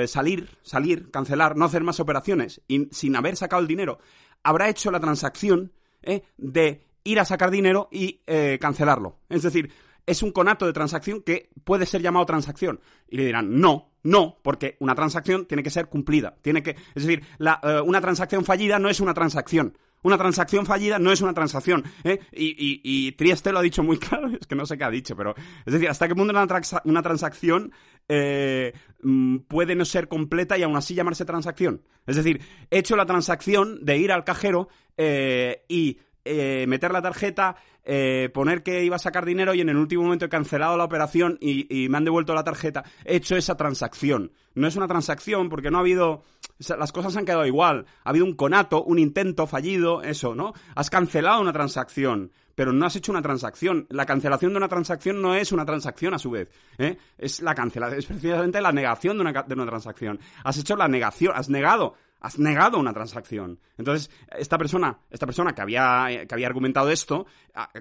Speaker 4: salir, salir, cancelar, no hacer más operaciones y sin haber sacado el dinero, habrá hecho la transacción eh, de ir a sacar dinero y eh, cancelarlo. Es decir, es un conato de transacción que puede ser llamado transacción. Y le dirán, no, no, porque una transacción tiene que ser cumplida. Tiene que, es decir, la, eh, una transacción fallida no es una transacción. Una transacción fallida no es una transacción. ¿eh? Y, y- y Trieste lo ha dicho muy [LAUGHS] claro, es que no sé qué ha dicho, pero. Es decir, hasta qué punto una, una transacción eh, mm, puede no ser completa y aún así llamarse transacción. Es decir, he hecho la transacción de ir al cajero eh, y eh, meter la tarjeta, eh, poner que iba a sacar dinero y en el último momento he cancelado la operación y, y me han devuelto la tarjeta. He hecho esa transacción. No es una transacción porque no ha habido... las cosas han quedado igual. Ha habido un conato, un intento fallido, eso, ¿no? Has cancelado una transacción, pero no has hecho una transacción. La cancelación de una transacción no es una transacción a su vez. ¿eh? Es la cancelación, es precisamente la negación de una, de una transacción. Has hecho la negación, has negado has negado una transacción. Entonces, esta persona, esta persona que había, que había argumentado esto,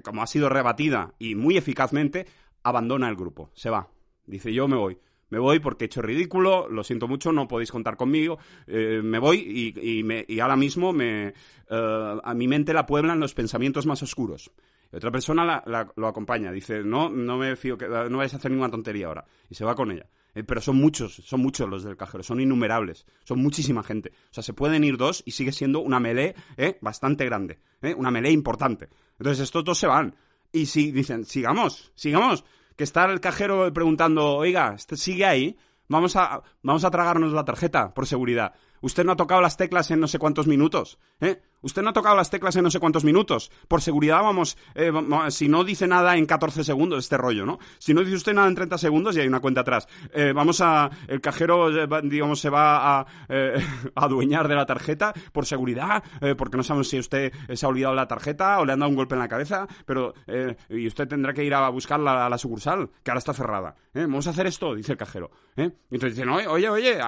Speaker 4: como ha sido rebatida y muy eficazmente, abandona el grupo, se va. Dice, yo me voy. Me voy porque he hecho ridículo, lo siento mucho, no podéis contar conmigo, eh, me voy y, y me- y ahora mismo me, eh, a mi mente la pueblan los pensamientos más oscuros. Otra persona la- la- lo acompaña, dice, no, no me fío, que no vais a hacer ninguna tontería ahora. Y se va con ella. Eh, pero son muchos, son muchos los del cajero, son innumerables, son muchísima gente. O sea, se pueden ir dos y sigue siendo una melee eh, bastante grande, eh, una melee importante. Entonces estos dos se van. Y si dicen, sigamos, sigamos, que está el cajero preguntando, oiga, este sigue ahí, vamos a, vamos a tragarnos la tarjeta por seguridad. Usted no ha tocado las teclas en no sé cuántos minutos, ¿eh? Usted no ha tocado las teclas en no sé cuántos minutos. Por seguridad vamos, eh, si no dice nada en 14 segundos, este rollo, ¿no? Si no dice usted nada en 30 segundos y hay una cuenta atrás. Eh, vamos a, el cajero, eh, digamos, se va a, eh, [LAUGHS] a adueñar de la tarjeta por seguridad, porque no sabemos si usted se ha olvidado la tarjeta o le han dado un golpe en la cabeza, pero, y usted tendrá que ir a buscarla a la sucursal, que ahora está cerrada. Vamos a hacer esto, dice el cajero. entonces dicen, oye, oye, oye,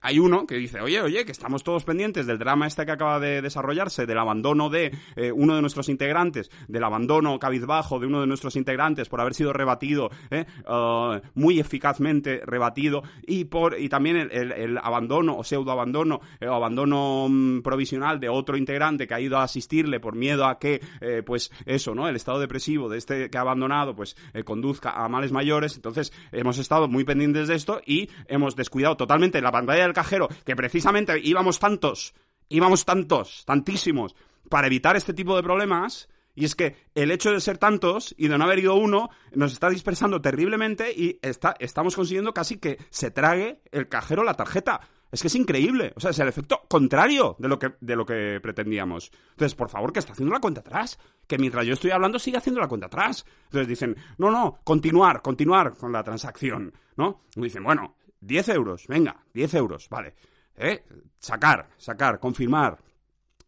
Speaker 4: hay uno que dice, oye, oye, que estamos todos pendientes del drama este que acaba de desarrollarse, del abandono de eh, uno de nuestros integrantes, del abandono cabizbajo de uno de nuestros integrantes por haber sido rebatido, ¿eh? Ah, muy eficazmente rebatido, y por y también el, abandono o pseudo abandono o abandono mm, provisional de otro integrante que ha ido a asistirle por miedo a que, eh, pues eso, ¿no? El estado depresivo de este que ha abandonado, pues conduzca a males mayores. Entonces, hemos estado muy pendientes de esto y hemos descuidado totalmente la pantalla del cajero, que precisamente íbamos tantos, íbamos tantos, tantísimos, para evitar este tipo de problemas. Y es que el hecho de ser tantos y de no haber ido uno nos está dispersando terriblemente y está, estamos consiguiendo casi que se trague el cajero la tarjeta. Es que es increíble. O sea, es el efecto contrario de lo que, de lo que pretendíamos. Entonces, por favor, que está haciendo la cuenta atrás. Que mientras yo estoy hablando sigue haciendo la cuenta atrás. Entonces dicen, no, no, continuar, continuar con la transacción. ¿No? Y dicen, bueno, 10 euros, venga, 10 euros, vale. ¿Eh? Sacar, sacar, confirmar.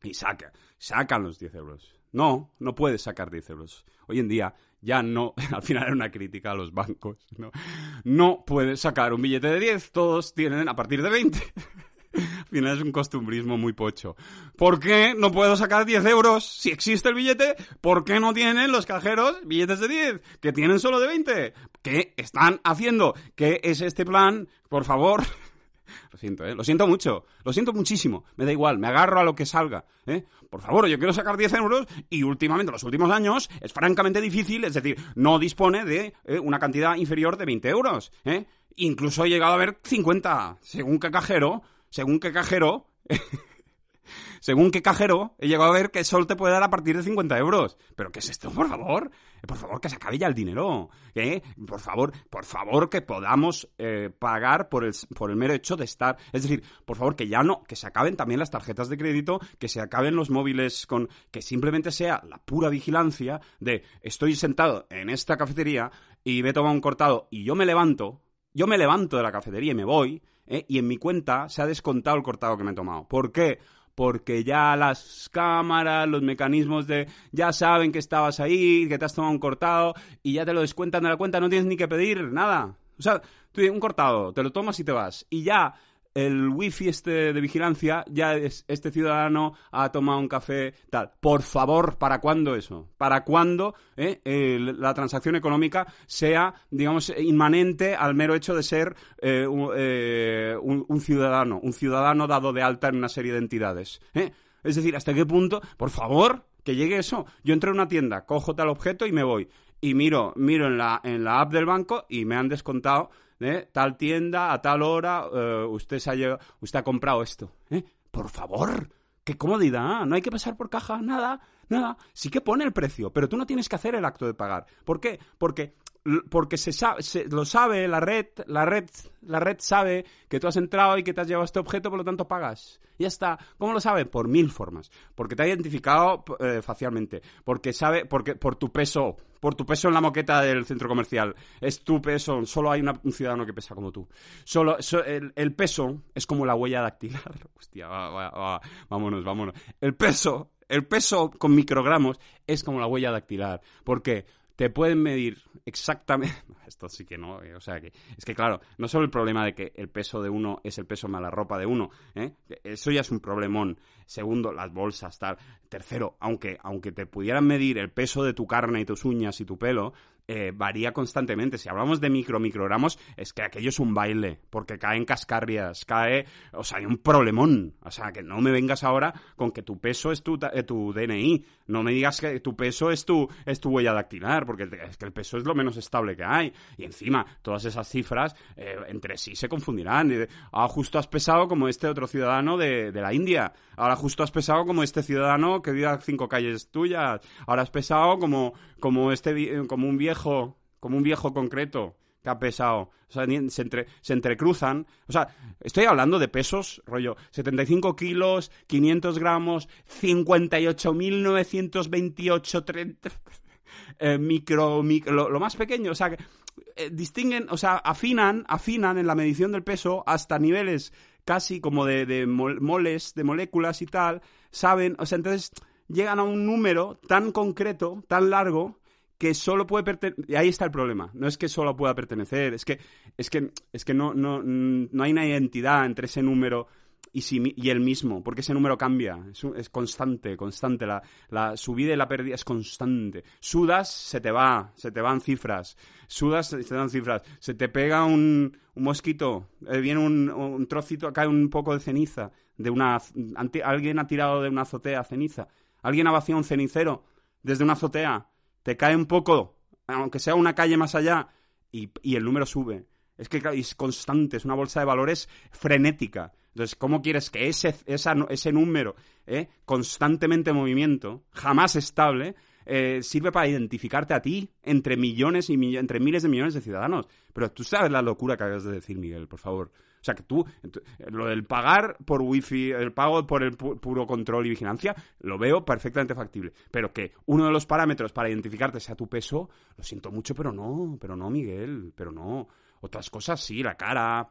Speaker 4: Y saca, sacan los 10 euros. No, no puedes sacar 10 euros. Hoy en día ya no, [LAUGHS] al final era una crítica a los bancos, ¿no? No puedes sacar un billete de 10, todos tienen a partir de 20. [LAUGHS] Al final es un costumbrismo muy pocho. ¿Por qué no puedo sacar 10 euros si existe el billete? ¿Por qué no tienen los cajeros billetes de 10? Que tienen solo de 20. ¿Qué están haciendo? ¿Qué es este plan? Por favor, [LAUGHS] lo siento, ¿eh? Lo siento mucho. Lo siento muchísimo. Me da igual. Me agarro a lo que salga. ¿eh? Por favor, yo quiero sacar 10 euros y últimamente, los últimos años, es francamente difícil. Es decir, no dispone de eh, una cantidad inferior de 20 euros. ¿eh? Incluso he llegado a ver 50. Según qué cajero, según qué cajero... [LAUGHS] Según qué cajero, he llegado a ver que solo te puede dar a partir de 50 euros. ¿Pero qué es esto, por favor? Por favor, que se acabe ya el dinero. ¿eh? Por favor, por favor, que podamos eh, pagar por el, por el mero hecho de estar. Es decir, por favor, que ya no, que se acaben también las tarjetas de crédito, que se acaben los móviles con. que simplemente sea la pura vigilancia de estoy sentado en esta cafetería y me he tomado un cortado y yo me levanto, yo me levanto de la cafetería y me voy, ¿eh? y en mi cuenta se ha descontado el cortado que me he tomado. ¿Por qué? Porque ya las cámaras, los mecanismos de ya saben que estabas ahí, que te has tomado un cortado y ya te lo descuentan de la cuenta, no tienes ni que pedir nada. O sea, tú un cortado, te lo tomas y te vas. Y ya el wifi este de vigilancia, ya es, este ciudadano ha tomado un café, tal. Por favor, ¿para cuándo eso? ¿Para cuándo eh, la transacción económica sea, digamos, inmanente al mero hecho de ser eh, un, eh, un- ciudadano, un ciudadano dado de alta en una serie de entidades? Es decir, ¿hasta qué punto? Por favor, que llegue eso. Yo entro en una tienda, cojo tal objeto y me voy. Y miro, miro en la, en la app del banco y me han descontado ¿eh? tal tienda a tal hora, eh, usted, se ha, lle- usted ha comprado esto. ¿eh? Por favor, qué comodidad, no hay que pasar por caja, nada, nada. Sí que pone el precio, pero tú no tienes que hacer el acto de pagar. ¿Por qué? Porque porque se sabe, se- lo sabe la red, la red, la red sabe que tú has entrado y que te has llevado este objeto, por lo tanto pagas. Ya está. ¿Cómo lo sabe? Por mil formas. Porque te ha identificado eh, facialmente. Porque sabe, porque por tu peso, por tu peso en la moqueta del centro comercial. Es tu peso. Solo hay un ciudadano que pesa como tú. Solo, so- el, el peso es como la huella dactilar. [LAUGHS] Hostia, va, va, va. vámonos, vámonos. El peso, el peso con microgramos es como la huella dactilar. ¿Por qué? Te pueden medir exactamente. [LAUGHS] Esto sí que no, eh, o sea que. Es que claro, no solo el problema de que el peso de uno es el peso más la ropa de uno, ¿eh? Eso ya es un problemón. Segundo, las bolsas, tal. Tercero, aunque, aunque te pudieran medir el peso de tu carne y tus uñas y tu pelo, eh, varía constantemente. Si hablamos de micro, microgramos, es que aquello es un baile, porque caen cascarrias, cae, o sea, hay un problemón. O sea, que no me vengas ahora con que tu peso es tu, eh, tu DNI, no me digas que tu peso es tu, es tu huella dactilar, porque es que el peso es lo menos estable que hay. Y encima, todas esas cifras eh, entre sí se confundirán. Ah, justo has pesado como este otro ciudadano de, de la India. Ahora justo has pesado como este ciudadano que vive a cinco calles tuyas. Ahora has pesado como, como, este, como un viejo, como un viejo concreto. que ha pesado. O sea, se, entre- se entrecruzan. O sea, estoy hablando de pesos, rollo, 75 kilos, 500 gramos, 58.928, 30... [LAUGHS] eh, micro, mic- lo, más pequeño, o sea, eh, distinguen, o sea, afinan, afinan en la medición del peso hasta niveles casi como de, de mol- moles, de moléculas y tal, saben, o sea, entonces llegan a un número tan concreto, tan largo, que solo puede pertenecer. Y ahí está el problema. No es que solo pueda pertenecer, es que, es que, es que no, no, no hay una identidad entre ese número y, si y el mismo, porque ese número cambia, es, es constante, constante. La, la subida y la pérdida es constante. Sudas, se te va, se te van cifras. Sudas, se te dan cifras. Se te pega un, un mosquito, eh, viene un, un trocito, cae un poco de ceniza. De una, alguien ha tirado de una azotea ceniza. Alguien ha vaciado un cenicero desde una azotea. Te cae un poco, aunque sea una calle más allá, y, el número sube. Es que es constante, es una bolsa de valores frenética. Entonces, ¿cómo quieres que ese, ese número, eh, constantemente en movimiento, jamás estable, eh, sirve para identificarte a ti entre millones y entre miles de millones de ciudadanos? Pero tú sabes la locura que acabas de decir, Miguel, por favor. O sea, que tú, lo del pagar por wifi, el pago por el pu- puro control y vigilancia, lo veo perfectamente factible. Pero que uno de los parámetros para identificarte sea tu peso, lo siento mucho, pero no, pero no, Miguel, pero no. Otras cosas sí, la cara,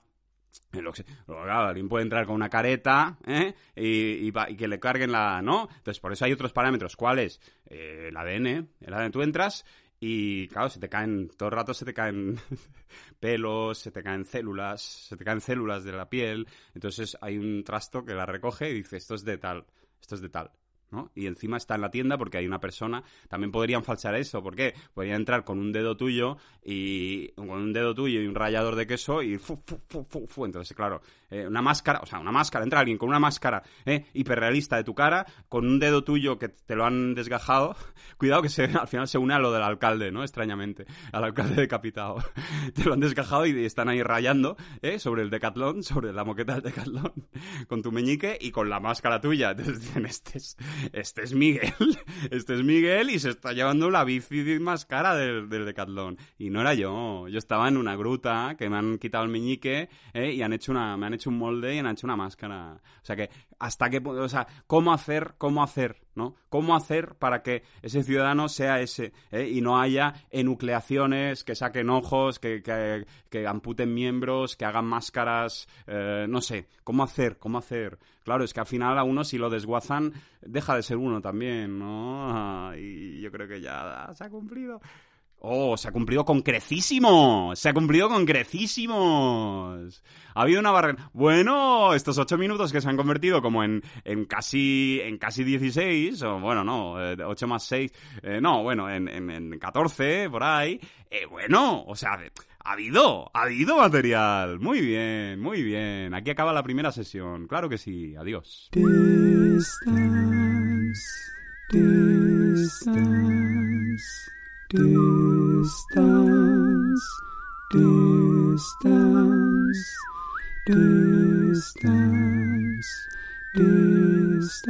Speaker 4: eh, lo claro, alguien puede entrar con una careta ¿eh? y, y que le carguen la... ¿no? Entonces, por eso hay otros parámetros. ¿Cuáles? Eh, el ADN. El ADN. Tú entras y, claro, se te caen... Todo el rato se te caen [LAUGHS] pelos, se te caen células, se te caen células de la piel. Entonces hay un trasto que la recoge y dice, esto es de tal, esto es de tal. ¿no? Y encima está en la tienda porque hay una persona. También podrían falsear eso. ¿Por qué? Podrían entrar con un dedo tuyo y con un dedo tuyo y un rallador de queso y fu, fu, fu, fu. Entonces, claro, eh, una máscara, o sea, una máscara, entra alguien con una máscara eh, hiperrealista de tu cara, con un dedo tuyo que te lo han desgajado. [LAUGHS] Cuidado que se, [LAUGHS] al final se une a lo del alcalde, ¿no? Extrañamente. Al alcalde decapitado. [LAUGHS] te lo han desgajado y están ahí rayando ¿eh? sobre el decatlón, sobre la moqueta del decatlón, con tu meñique y con la máscara tuya. Entonces dicen, este es, este es Miguel, este es Miguel y se está llevando la bici más cara del, del decatlón. Y no era yo, yo estaba en una gruta que me han quitado el meñique ¿eh? y han hecho una, me han hecho un molde y han hecho una máscara. O sea que, hasta qué punto, o sea, cómo hacer, cómo hacer, ¿no? ¿Cómo hacer para que ese ciudadano sea ese ¿eh? y no haya enucleaciones, que saquen ojos, que, que, que amputen miembros, que hagan máscaras, eh, no sé, ¿cómo hacer? ¿Cómo hacer? Claro, es que al final a uno si lo desguazan deja de ser uno también, ¿no? Ah, Y yo creo que ya se ha cumplido. Oh, se ha cumplido con crecísimos. Se ha cumplido con crecísimos. Ha habido una barrera. Bueno, estos ocho minutos que se han convertido como en, en casi en casi 16, o bueno, no, eh, 8 más 6, eh, no, bueno, en, en, en 14, por ahí. Eh, bueno, o sea, ha habido, ha habido material. Muy bien, muy bien. Aquí acaba la primera sesión. Claro que sí. Adiós.
Speaker 3: Distance, distance, distance, distance,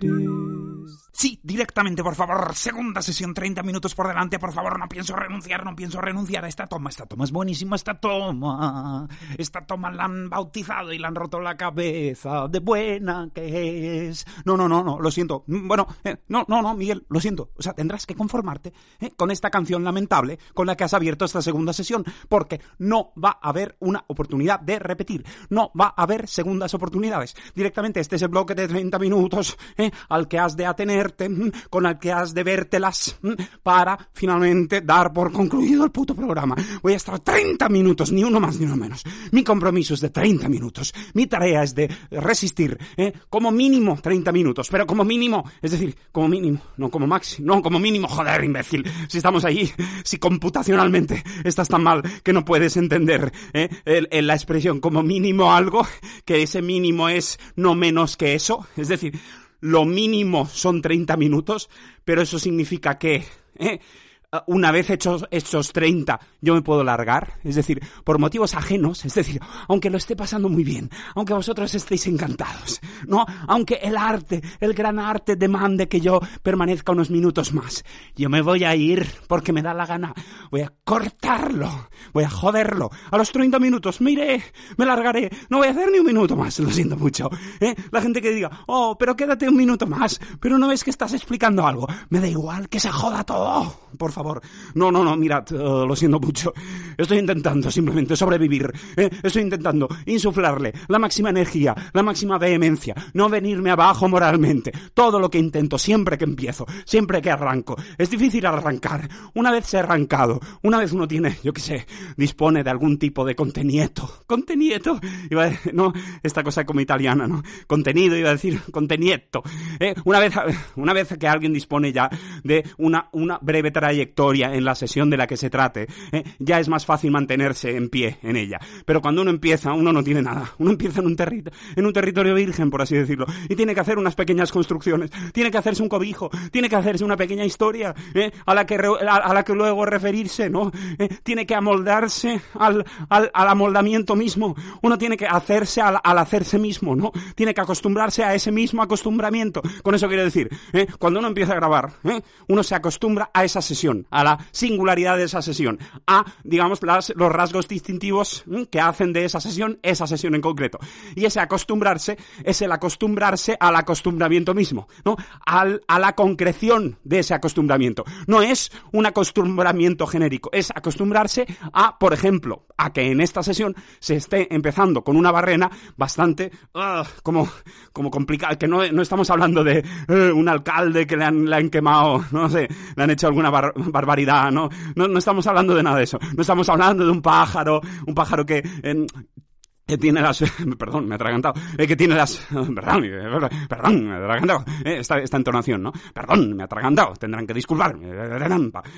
Speaker 3: distance.
Speaker 4: Sí, directamente, por favor. Segunda sesión, 30 minutos por delante, por favor. No pienso renunciar, no pienso renunciar a esta toma. Esta toma es buenísima, esta toma. Esta toma la han bautizado y la han roto la cabeza. De buena que es. No, no, no, no, lo siento. Bueno, eh, no, no, no, Miguel, lo siento. O sea, tendrás que conformarte eh, con esta canción lamentable con la que has abierto esta segunda sesión, porque no va a haber una oportunidad de repetir. No va a haber segundas oportunidades. Directamente este es el bloque de 30 minutos eh, al que has de atenerte, mm, con el que has de vértelas mm, para finalmente dar por concluido el puto programa. Voy a estar 30 minutos, ni uno más ni uno menos. Mi compromiso es de 30 minutos. Mi tarea es de resistir, eh, como mínimo 30 minutos, pero como mínimo, es decir, como mínimo, no como máximo, no como mínimo, joder, imbécil. Si estamos ahí, si computacionalmente estás tan mal que no puedes entender eh, la expresión como mínimo algo, que ese mínimo es no menos que eso, es decir, lo mínimo son 30 minutos, pero eso significa que... eh, una vez hechos estos 30, yo me puedo largar, es decir, por motivos ajenos, es decir, aunque lo esté pasando muy bien, aunque vosotros estéis encantados, ¿no? Aunque el arte, el gran arte demande que yo permanezca unos minutos más, yo me voy a ir porque me da la gana, voy a cortarlo, voy a joderlo, a los 30 minutos, mire, me largaré, no voy a hacer ni un minuto más, lo siento mucho, ¿eh? La gente que diga, oh, pero quédate un minuto más, pero no ves que estás explicando algo, me da igual que se joda todo, por favor, no, no, no, mirad, eh, lo siento mucho, estoy intentando simplemente sobrevivir, ¿eh? estoy intentando insuflarle la máxima energía, la máxima vehemencia, no venirme abajo moralmente, todo lo que intento siempre que empiezo, siempre que arranco, es difícil arrancar, una vez se ha arrancado, una vez uno tiene, yo qué sé, dispone de algún tipo de a decir, no, esta cosa como italiana, ¿no? Contenido, iba a decir, contenido. ¿eh? Una, vez, una vez que alguien dispone ya de una, una breve trayectoria en la sesión de la que se trate, ¿eh? ya es más fácil mantenerse en pie en ella. Pero cuando uno empieza, uno no tiene nada. Uno empieza en un, territorio virgen, por así decirlo, y tiene que hacer unas pequeñas construcciones, tiene que hacerse un cobijo, tiene que hacerse una pequeña historia ¿eh? a, la que a, a la que luego referirse, ¿no? ¿Eh? Tiene que amoldarse al, amoldamiento mismo. Uno tiene que hacerse al, hacerse mismo, ¿no? Tiene que acostumbrarse a ese mismo acostumbramiento. Con eso quiero decir, cuando uno empieza a grabar, uno se acostumbra a esa sesión, a la singularidad de esa sesión, a, digamos, los rasgos distintivos ¿eh? que hacen de esa sesión esa sesión en concreto. Y ese acostumbrarse es el acostumbrarse al acostumbramiento mismo, ¿no? Al, a la concreción de ese acostumbramiento. No es un acostumbramiento genérico, es acostumbrarse a, por ejemplo, a que en esta sesión se esté empezando con una barrena bastante ah, como, como complicada, que no, no estamos hablando de eh, un alcalde que le han, le han quemado, [LAUGHS] no sé, le han hecho alguna bar- barbaridad, ¿no? ¿no? No estamos hablando de nada de eso, no estamos hablando de un pájaro, un pájaro que... en- que tiene las... [LAUGHS] Perdón, me he atragantado. Eh, que tiene las... [LAUGHS] Perdón, eh, perdón, me atragantado. Eh, esta, esta entonación, ¿no? Perdón, me he atragantado. Tendrán que disculparme.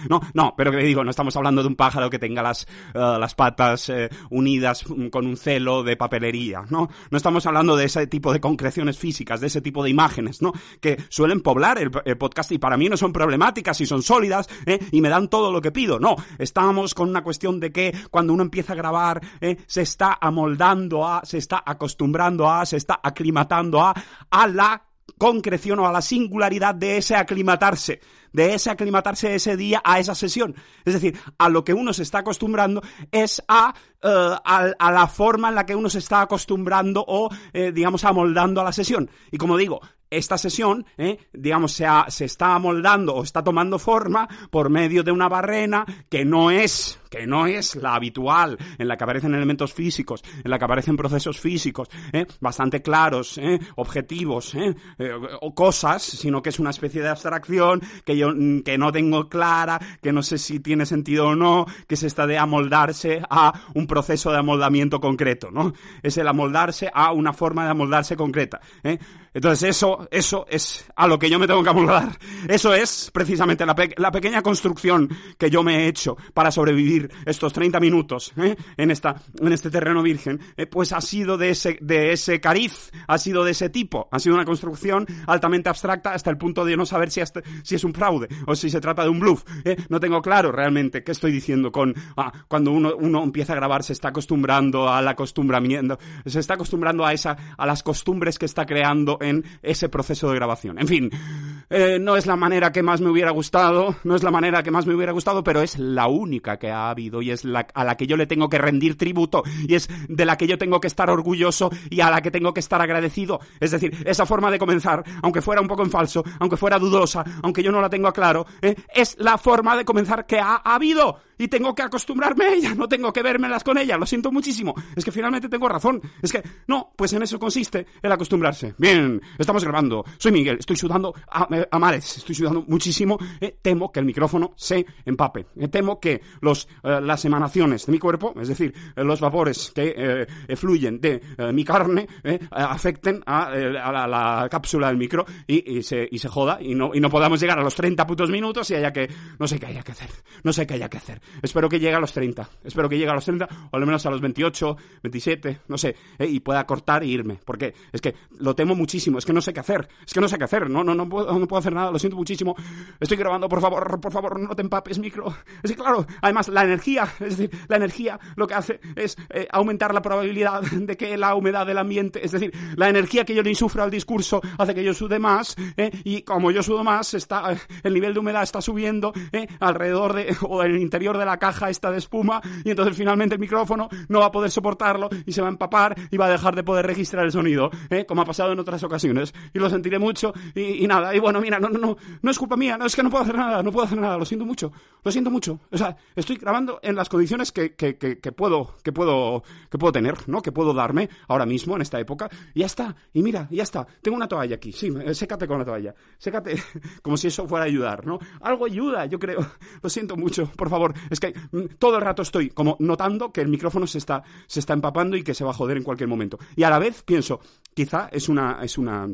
Speaker 4: No, no, pero que digo, no estamos hablando de un pájaro que tenga las, eh, las patas eh, unidas mm, con un celo de papelería, ¿no? No estamos hablando de ese tipo de concreciones físicas, de ese tipo de imágenes, ¿no? Que suelen poblar el, el podcast y para mí no son problemáticas y son sólidas, ¿eh? Y me dan todo lo que pido. No, estamos con una cuestión de que cuando uno empieza a grabar, ¿eh? se está amoldando a, se está acostumbrando a, se está aclimatando a, a la concreción o a la singularidad de ese aclimatarse, de ese aclimatarse ese día a esa sesión. Es decir, a lo que uno se está acostumbrando es a, eh, a, a la forma en la que uno se está acostumbrando o, eh, digamos, amoldando a la sesión. Y como digo, esta sesión, eh, digamos, se, se está amoldando o está tomando forma por medio de una barrena que no es, que no es la habitual, en la que aparecen elementos físicos, en la que aparecen procesos físicos, eh, bastante claros, eh, objetivos, eh, eh, o cosas, sino que es una especie de abstracción que yo mm, que no tengo clara, que no sé si tiene sentido o no, que es esta de amoldarse a un proceso de amoldamiento concreto, ¿no? Es el amoldarse a una forma de amoldarse concreta, ¿eh? Entonces eso, eso es a lo que yo me tengo que amoldar. Eso es precisamente la, pe- la pequeña construcción que yo me he hecho para sobrevivir estos 30 minutos ¿eh? en, esta, en este terreno virgen. eh, pues ha sido de ese, de ese cariz, ha sido de ese tipo. Ha sido una construcción altamente abstracta hasta el punto de no saber si es un fraude o si se trata de un bluff. ¿eh? No tengo claro realmente qué estoy diciendo con ah, cuando uno, uno empieza a grabar se está acostumbrando al acostumbramiento, se está acostumbrando a esa, a las costumbres que está creando en ese proceso de grabación. En fin, eh, no es la manera que más me hubiera gustado, no es la manera que más me hubiera gustado, pero es la única que ha habido y es la a la que yo le tengo que rendir tributo y es de la que yo tengo que estar orgulloso y a la que tengo que estar agradecido. Es decir, esa forma de comenzar, aunque fuera un poco en falso, aunque fuera dudosa, aunque yo no la tengo claro, eh, es la forma de comenzar que ha habido y tengo que acostumbrarme a ella, no tengo que vérmelas con ella, lo siento muchísimo. Es que finalmente tengo razón. Es que, no, pues en eso consiste el acostumbrarse. Bien, estamos grabando. Soy Miguel, estoy sudando a, a mares, estoy sudando muchísimo. Eh, temo que el micrófono se empape. Eh, temo que los, eh, las emanaciones de mi cuerpo, es decir, eh, los vapores que eh, eh, fluyen de eh, mi carne, eh, afecten a, eh, a la, la cápsula del micro y, y se, y se joda y no, y no podamos llegar a los 30 putos minutos y haya que, no sé qué haya que hacer, no sé qué haya que hacer. Espero que llegue a los 30, espero que llegue a los 30 o al menos a los 28, 27, no sé, eh, y pueda cortar e irme, porque es que lo temo muchísimo, es que no sé qué hacer, es que no sé qué hacer, no, no, no puedo, no puedo hacer nada, lo siento muchísimo. Estoy grabando, por favor, por favor, no te empapes, micro. Es que claro, además la energía, es decir, la energía lo que hace es eh, aumentar la probabilidad de que la humedad del ambiente, es decir, la energía que yo le insufro al discurso hace que yo sude más, ¿eh? y como yo sudo más, está, eh, el nivel de humedad está subiendo ¿eh? alrededor de, o en el interior de la caja esta de espuma, y entonces finalmente el micrófono no va a poder soportarlo y se va a empapar y va a dejar de poder registrar el sonido, ¿eh? como ha pasado en otras ocasiones. Y lo sentiré mucho y, nada. Y bueno, mira, no, no, no, no es culpa mía, no es que no puedo hacer nada, no puedo hacer nada, lo siento mucho, lo siento mucho. O sea, estoy grabando en las condiciones que, que, que, puedo, que puedo, que puedo tener, ¿no? Que puedo darme ahora mismo en esta época. Y ya está. Y mira, ya está. Tengo una toalla aquí. Sí, sécate con la toalla. Sécate [LAUGHS] como si eso fuera a ayudar, ¿no? Algo ayuda, yo creo. [LAUGHS] Lo siento mucho, por favor. Es que mm, todo el rato estoy como notando que el micrófono se está, se está empapando y que se va a joder en cualquier momento. Y a la vez pienso, quizá es una, es una,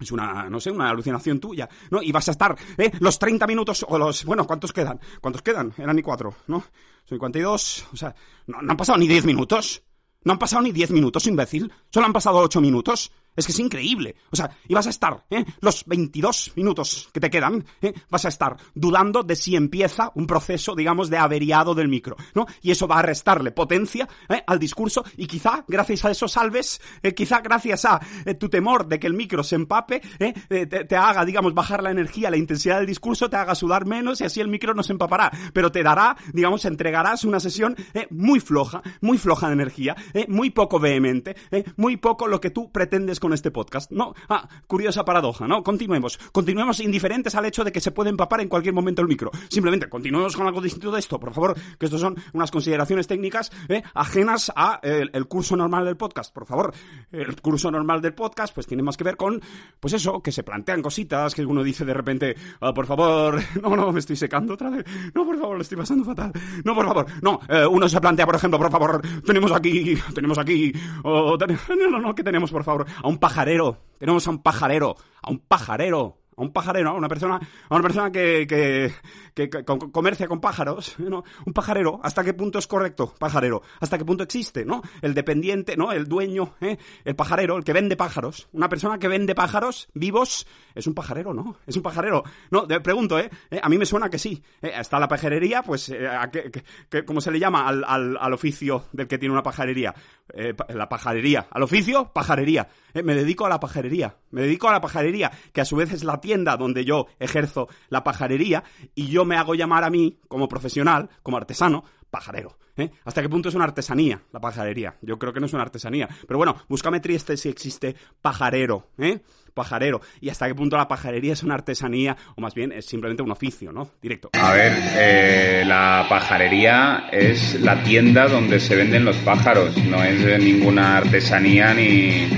Speaker 4: es una, no sé, una alucinación tuya, ¿no? Y vas a estar, ¿eh? Los 30 minutos, o los, bueno, ¿cuántos quedan? ¿Cuántos quedan? Eran ni cuatro, ¿no? Son 52, o sea, no, no han pasado ni 10 minutos. No han pasado ni 10 minutos, imbécil. Solo han pasado 8 minutos. Es que es increíble. O sea, y vas a estar, ¿eh? Los 22 minutos que te quedan, ¿eh? Vas a estar dudando de si empieza un proceso, digamos, de averiado del micro, ¿no? Y eso va a restarle potencia ¿eh? al discurso y quizá, gracias a esos salves, eh, quizá gracias a eh, tu temor de que el micro se empape, te, te haga, digamos, bajar la energía, la intensidad del discurso, te haga sudar menos y así el micro no se empapará. Pero te dará, digamos, entregarás una sesión muy floja, muy floja de energía, muy poco vehemente, eh, muy poco lo que tú pretendes con este podcast. No, ah, curiosa paradoja, ¿no? Continuemos. Continuemos indiferentes al hecho de que se puede empapar en cualquier momento el micro. Simplemente continuemos con algo distinto de esto, por favor, que estos son unas consideraciones técnicas eh, ajenas a eh, el curso normal del podcast. Por favor, el curso normal del podcast pues tiene más que ver con, pues eso, que se plantean cositas, que uno dice de repente, ah, por favor, [LAUGHS] no, no, me estoy secando otra vez. No, por favor, lo estoy pasando fatal. No, por favor, no, eh, uno se plantea, por ejemplo, por favor, tenemos aquí, tenemos aquí, o ten- [LAUGHS] no, no, no, ¿qué tenemos, por favor? Pajarero, tenemos a un pajarero, a un pajarero, a un pajarero, a una persona, a una persona que, que, que, que co- comercia con pájaros, ¿no? Un pajarero, ¿hasta qué punto es correcto? Pajarero, ¿hasta qué punto existe, no? El dependiente, ¿no? El dueño, ¿eh? El pajarero, el que vende pájaros. Una persona que vende pájaros vivos es un pajarero, ¿no? Es un pajarero. No, te pregunto, ¿eh? ¿Eh? A mí me suena que sí. ¿Eh? Está la pajarería, pues, eh, ¿a qué- qué- qué- ¿cómo se le llama al, al, al oficio del que tiene una pajarería? Eh, la pajarería. Al oficio, pajarería. Eh, me dedico a la pajarería. Me dedico a la pajarería, que a su vez es la tienda donde yo ejerzo la pajarería y yo me hago llamar a mí, como profesional, como artesano, pajarero. ¿eh? ¿Hasta qué punto es una artesanía la pajarería? Yo creo que no es una artesanía. Pero bueno, búscame triste si existe pajarero, ¿eh? Pajarero. Y hasta qué punto la pajarería es una artesanía, o más bien es simplemente un oficio, ¿no? Directo.
Speaker 5: A ver, eh, la pajarería es la tienda donde se venden los pájaros, no es ninguna artesanía ni,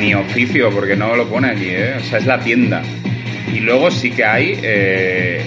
Speaker 5: ni oficio, porque no lo pone aquí, ¿eh? O sea, es la tienda. Y luego sí que hay eh,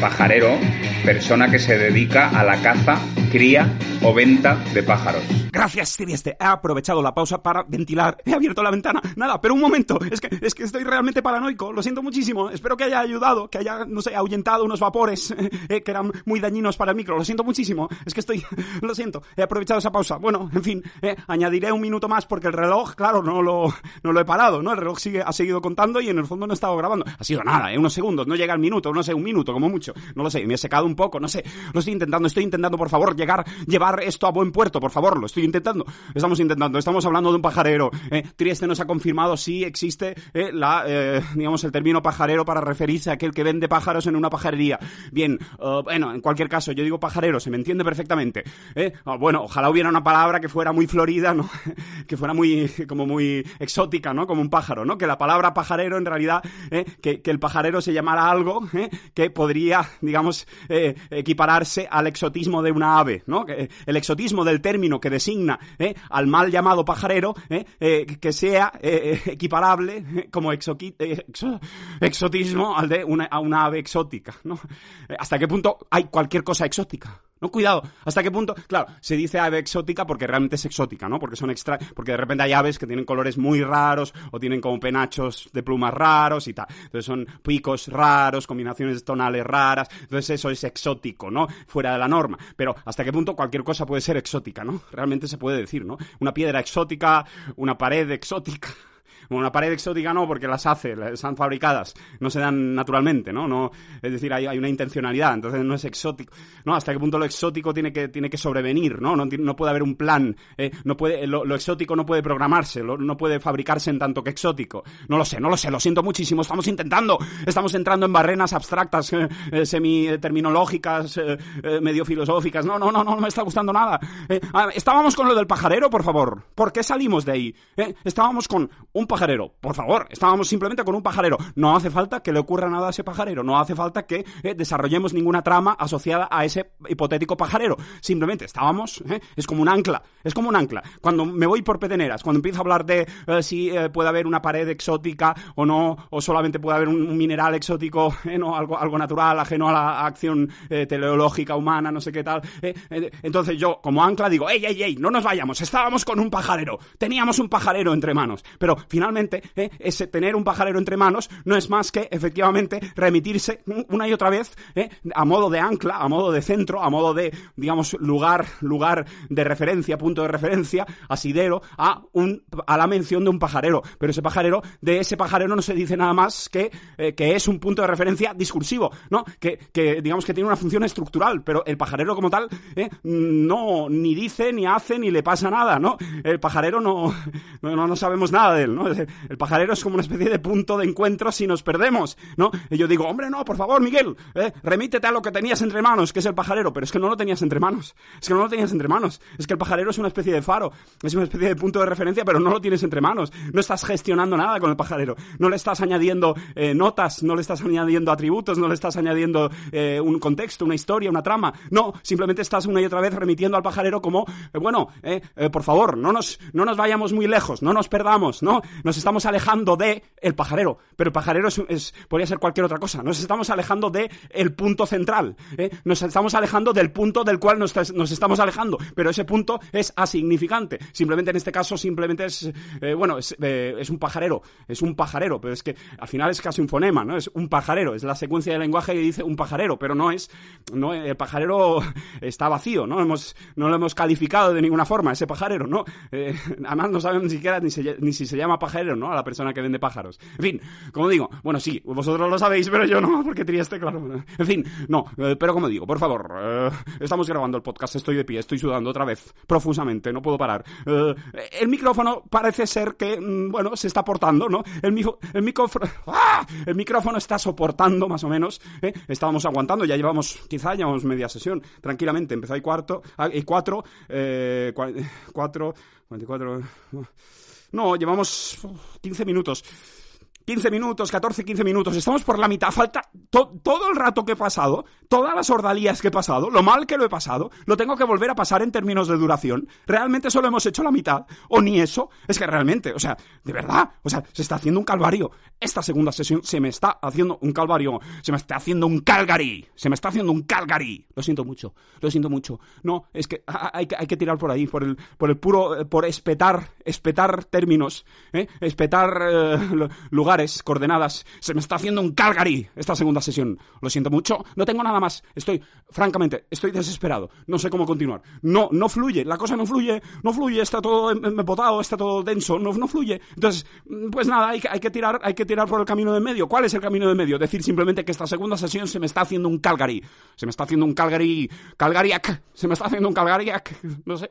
Speaker 5: pajarero, persona que se dedica a la caza, cría o venta de pájaros.
Speaker 4: Gracias, Trieste. He aprovechado la pausa para ventilar. He abierto la ventana. Nada, pero un momento. Es que, es que estoy realmente paranoico. Lo siento muchísimo. Espero que haya ayudado, que haya, no sé, ahuyentado unos vapores [LAUGHS] eh, que eran muy dañinos para el micro. Lo siento muchísimo. Es que estoy, [LAUGHS] lo siento. He aprovechado esa pausa. Bueno, en fin, eh, añadiré un minuto más porque el reloj, claro, no lo, no lo he parado, ¿no? El reloj sigue, ha seguido contando y en el fondo no he estado grabando. Ha sido nada, eh, unos segundos. No llega el minuto, no sé, un minuto como mucho. No lo sé, me he secado un poco, no sé. Lo estoy intentando, estoy intentando, por favor, llegar, llevar esto a buen puerto, por favor. Lo estoy intentando. Estamos intentando, estamos hablando de un pajarero. Eh, Trieste nos ha confirmado si existe eh, la, eh, digamos, el término pajarero para referirse a aquel que vende pájaros en una pajarería. Bien, bueno, en cualquier caso, yo digo pajarero, se me entiende perfectamente. Ah, bueno, ojalá hubiera una palabra que fuera muy florida, [LAUGHS] que fuera muy, como muy exótica, ¿no? Como un pájaro, ¿no? Que la palabra pajarero en realidad, que, el pajarero se llamara algo que podría, digamos, eh, equipararse al exotismo de una ave, ¿no? Que, el exotismo del término que designa eh, al mal llamado pajarero, eh, eh, que sea eh, eh, equiparable eh, como eh, exotismo al de una, a una ave exótica. Eh, ¿Hasta qué punto hay cualquier cosa exótica? No, cuidado. ¿Hasta qué punto? Claro, se dice ave exótica porque realmente es exótica, ¿no? Porque son extra... Porque de repente hay aves que tienen colores muy raros o tienen como penachos de plumas raros y tal. Entonces son picos raros, combinaciones tonales raras. Entonces eso es exótico, ¿no? Fuera de la norma. Pero ¿hasta qué punto cualquier cosa puede ser exótica, ¿no? Realmente se puede decir, ¿no? Una piedra exótica, una pared exótica Bueno, una pared exótica no, porque las hace, están fabricadas, no se dan naturalmente, ¿no? no es decir, hay, hay una intencionalidad, entonces no es exótico. ¿No? ¿Hasta qué punto lo exótico tiene que, tiene que sobrevenir, ¿no? No, no puede haber un plan, eh, no puede, lo, lo exótico no puede programarse, no puede fabricarse en tanto que exótico. No lo sé, no lo sé, lo siento muchísimo, estamos intentando, estamos entrando en barrenas abstractas, eh, eh, semi-terminológicas, eh, eh, medio filosóficas. No, no, no, no me está gustando nada. Eh, ah, estábamos con lo del pajarero, por favor. ¿Por qué salimos de ahí? Eh, estábamos con un pajarero, por favor. Estábamos simplemente con un pajarero. No hace falta que le ocurra nada a ese pajarero. No hace falta que eh, desarrollemos ninguna trama asociada a ese hipotético pajarero. Simplemente estábamos, eh, es como un ancla. Es como un ancla. Cuando me voy por peteneras, cuando empiezo a hablar de eh, si eh, puede haber una pared exótica o no, o solamente puede haber un, mineral exótico, [LAUGHS] no, algo, algo natural, ajeno a la acción teleológica humana, no sé qué tal. entonces yo, como ancla, digo, ey, ey, ey, no nos vayamos, estábamos con un pajarero, teníamos un pajarero entre manos. Pero finalmente, eh, ese tener un pajarero entre manos no es más que, efectivamente, remitirse una y otra vez eh, a modo de ancla, a modo de centro, a modo de, digamos, lugar, lugar de referencia, punto de referencia, asidero, a, la mención de un pajarero. Pero ese pajarero, de ese pajarero no se dice nada más que, eh, que es un punto de referencia discursivo, ¿no? Que, digamos que tiene una función estructural, pero el pajarero como tal, no, ni dice, ni hace, ni le pasa nada, ¿no? El pajarero no, [LAUGHS] no, no sabemos nada de él, ¿no? El pajarero es como una especie de punto de encuentro si nos perdemos, ¿no? Y yo digo, hombre, no, por favor, Miguel, eh, remítete a lo que tenías entre manos, que es el pajarero, pero es que no lo tenías entre manos, es que no lo tenías entre manos, es que el pajarero es una especie de faro, es una especie de punto de referencia, pero no lo tienes entre manos, no estás gestionando nada con el pajarero, no le estás añadiendo eh, notas, no le estás añadiendo atributos, no le estás añadiendo eh, un contexto, una historia, una trama, no, simplemente estás una y otra vez remitiendo al pajarero como, bueno, por favor, no nos, no nos vayamos muy lejos, no nos perdamos, ¿no? Nos estamos alejando de el pajarero, pero el pajarero podría ser cualquier otra cosa, nos estamos alejando de el punto central, ¿eh? nos estamos alejando del punto del cual nos, estamos alejando, pero ese punto es asignificante, simplemente en este caso simplemente es, eh, bueno, es, eh, es un pajarero, es un pajarero, pero es que al final es casi un fonema, ¿no? Es un pajarero, es la secuencia de lenguaje que dice un pajarero, pero no es, no, el pajarero está vacío, ¿no? Hemos, no lo hemos calificado de ninguna forma, ese pajarero, ¿no? Además no sabemos ni siquiera ni, ni si se llama pajarero, ¿no? A la persona que vende pájaros. En fin, como digo, bueno, sí, vosotros lo sabéis, pero yo no, [LAUGHS] porque triste, claro. En fin, no, eh, pero como digo, por favor, eh, estamos grabando el podcast, estoy de pie, estoy sudando otra vez, profusamente, no puedo parar. Eh, el micrófono parece ser que, mm, bueno, se está portando, ¿no? El, mijo- el micrófono, [LAUGHS] ¡ah! el micrófono está soportando, más o menos, ¿eh? Estábamos aguantando, ya llevamos, quizá llevamos media sesión, tranquilamente, empezó ahí cuarto, ah, y cuatro, eh, cua- cuatro, 44, no, llevamos uf, 15 minutos. 15 minutos, 14, 15 minutos, estamos por la mitad, falta to- todo el rato que he pasado, todas las ordalías que he pasado, lo mal que lo he pasado, lo tengo que volver a pasar en términos de duración. ¿Realmente solo hemos hecho la mitad? ¿O ni eso? Es que realmente, o sea, de verdad, o sea, se está haciendo un calvario. Esta segunda sesión se me está haciendo un calvario, se me está haciendo un Calgary, se me está haciendo un Calgary. Lo siento mucho, lo siento mucho. No, es que hay que, tirar por ahí, por el, por el puro, eh, por espetar, espetar términos, ¿eh? espetar eh, lu- lugares, coordenadas. Se me está haciendo un Calgary esta segunda sesión. Lo siento mucho, no tengo nada más. Estoy, francamente, estoy desesperado. No sé cómo continuar. No, no fluye, la cosa no fluye, no fluye, está todo em- empotado, está todo denso, no, no fluye. Entonces, mm, pues nada, hay hay que tirar, hay que tirar por el camino de medio. ¿Cuál es el camino de medio? Decir simplemente que esta segunda sesión se me está haciendo un Calgary. Se me está haciendo un Calgary, Calgariac. Se me está haciendo un Calgariac. No sé,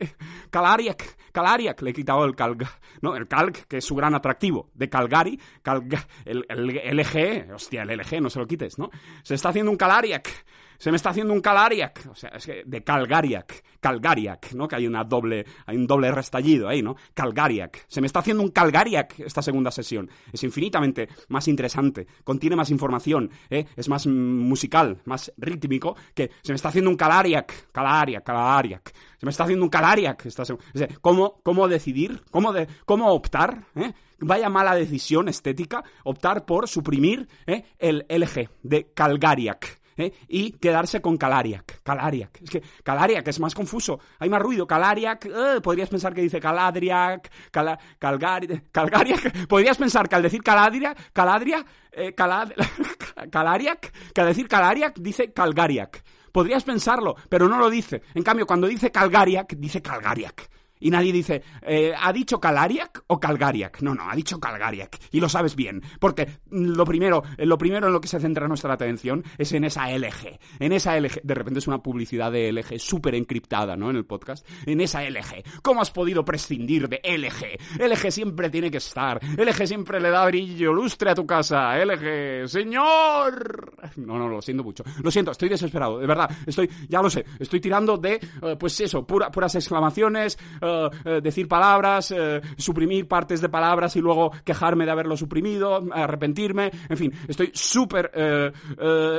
Speaker 4: Calariac, Calariac. Le he quitado el calg, ¿no? El calg, que es su gran atractivo. De Calgary, calg, el, LG, hostia, el LG, no se lo quites, ¿no? Se está haciendo un Calariac. Se me está haciendo un Calariac, o sea, es que de Calgariac, Calgariac, ¿no? Que hay una doble, hay un doble restallido ahí, ¿no? Calgariac. Se me está haciendo un Calgariac esta segunda sesión. Es infinitamente más interesante, contiene más información, ¿eh? Es más musical, más rítmico, que se me está haciendo un Calariac, Calariac, Calariac. Me está haciendo un Calariac esta segunda. Es decir, ¿cómo, cómo decidir? ¿Cómo, cómo optar? ¿eh? Vaya mala decisión estética optar por suprimir ¿eh? el LG de Calgariac. ¿eh? y quedarse con Calariac. Calariac. Es que es más confuso. Hay más ruido. Calariac, podrías pensar que dice Caladriac, Cala, Calgari. [LAUGHS] Podrías pensar que al decir Caladria, Caladria, eh, Calad, [LAUGHS] que al decir Calariac dice Calgariac. Podrías pensarlo, pero no lo dice. En cambio, cuando dice Calgariac, dice Calgariac. Y nadie dice, eh, ¿ha dicho Calariac o Calgariac? No, no, ha dicho Calgariac. Y lo sabes bien. Porque lo primero, lo primero en lo que se centra nuestra atención es en esa LG. En esa LG. De repente es una publicidad de LG súper encriptada, ¿no? En el podcast. En esa LG. ¿Cómo has podido prescindir de LG? LG siempre tiene que estar. LG siempre le da brillo, lustre a tu casa. LG, señor. No, no, lo siento mucho. Lo siento, estoy desesperado. De verdad, estoy, ya lo sé. Estoy tirando de, eh, pues eso, pura- puras exclamaciones, eh, eh, decir palabras, eh, suprimir partes de palabras y luego quejarme de haberlo suprimido, arrepentirme, en fin, estoy súper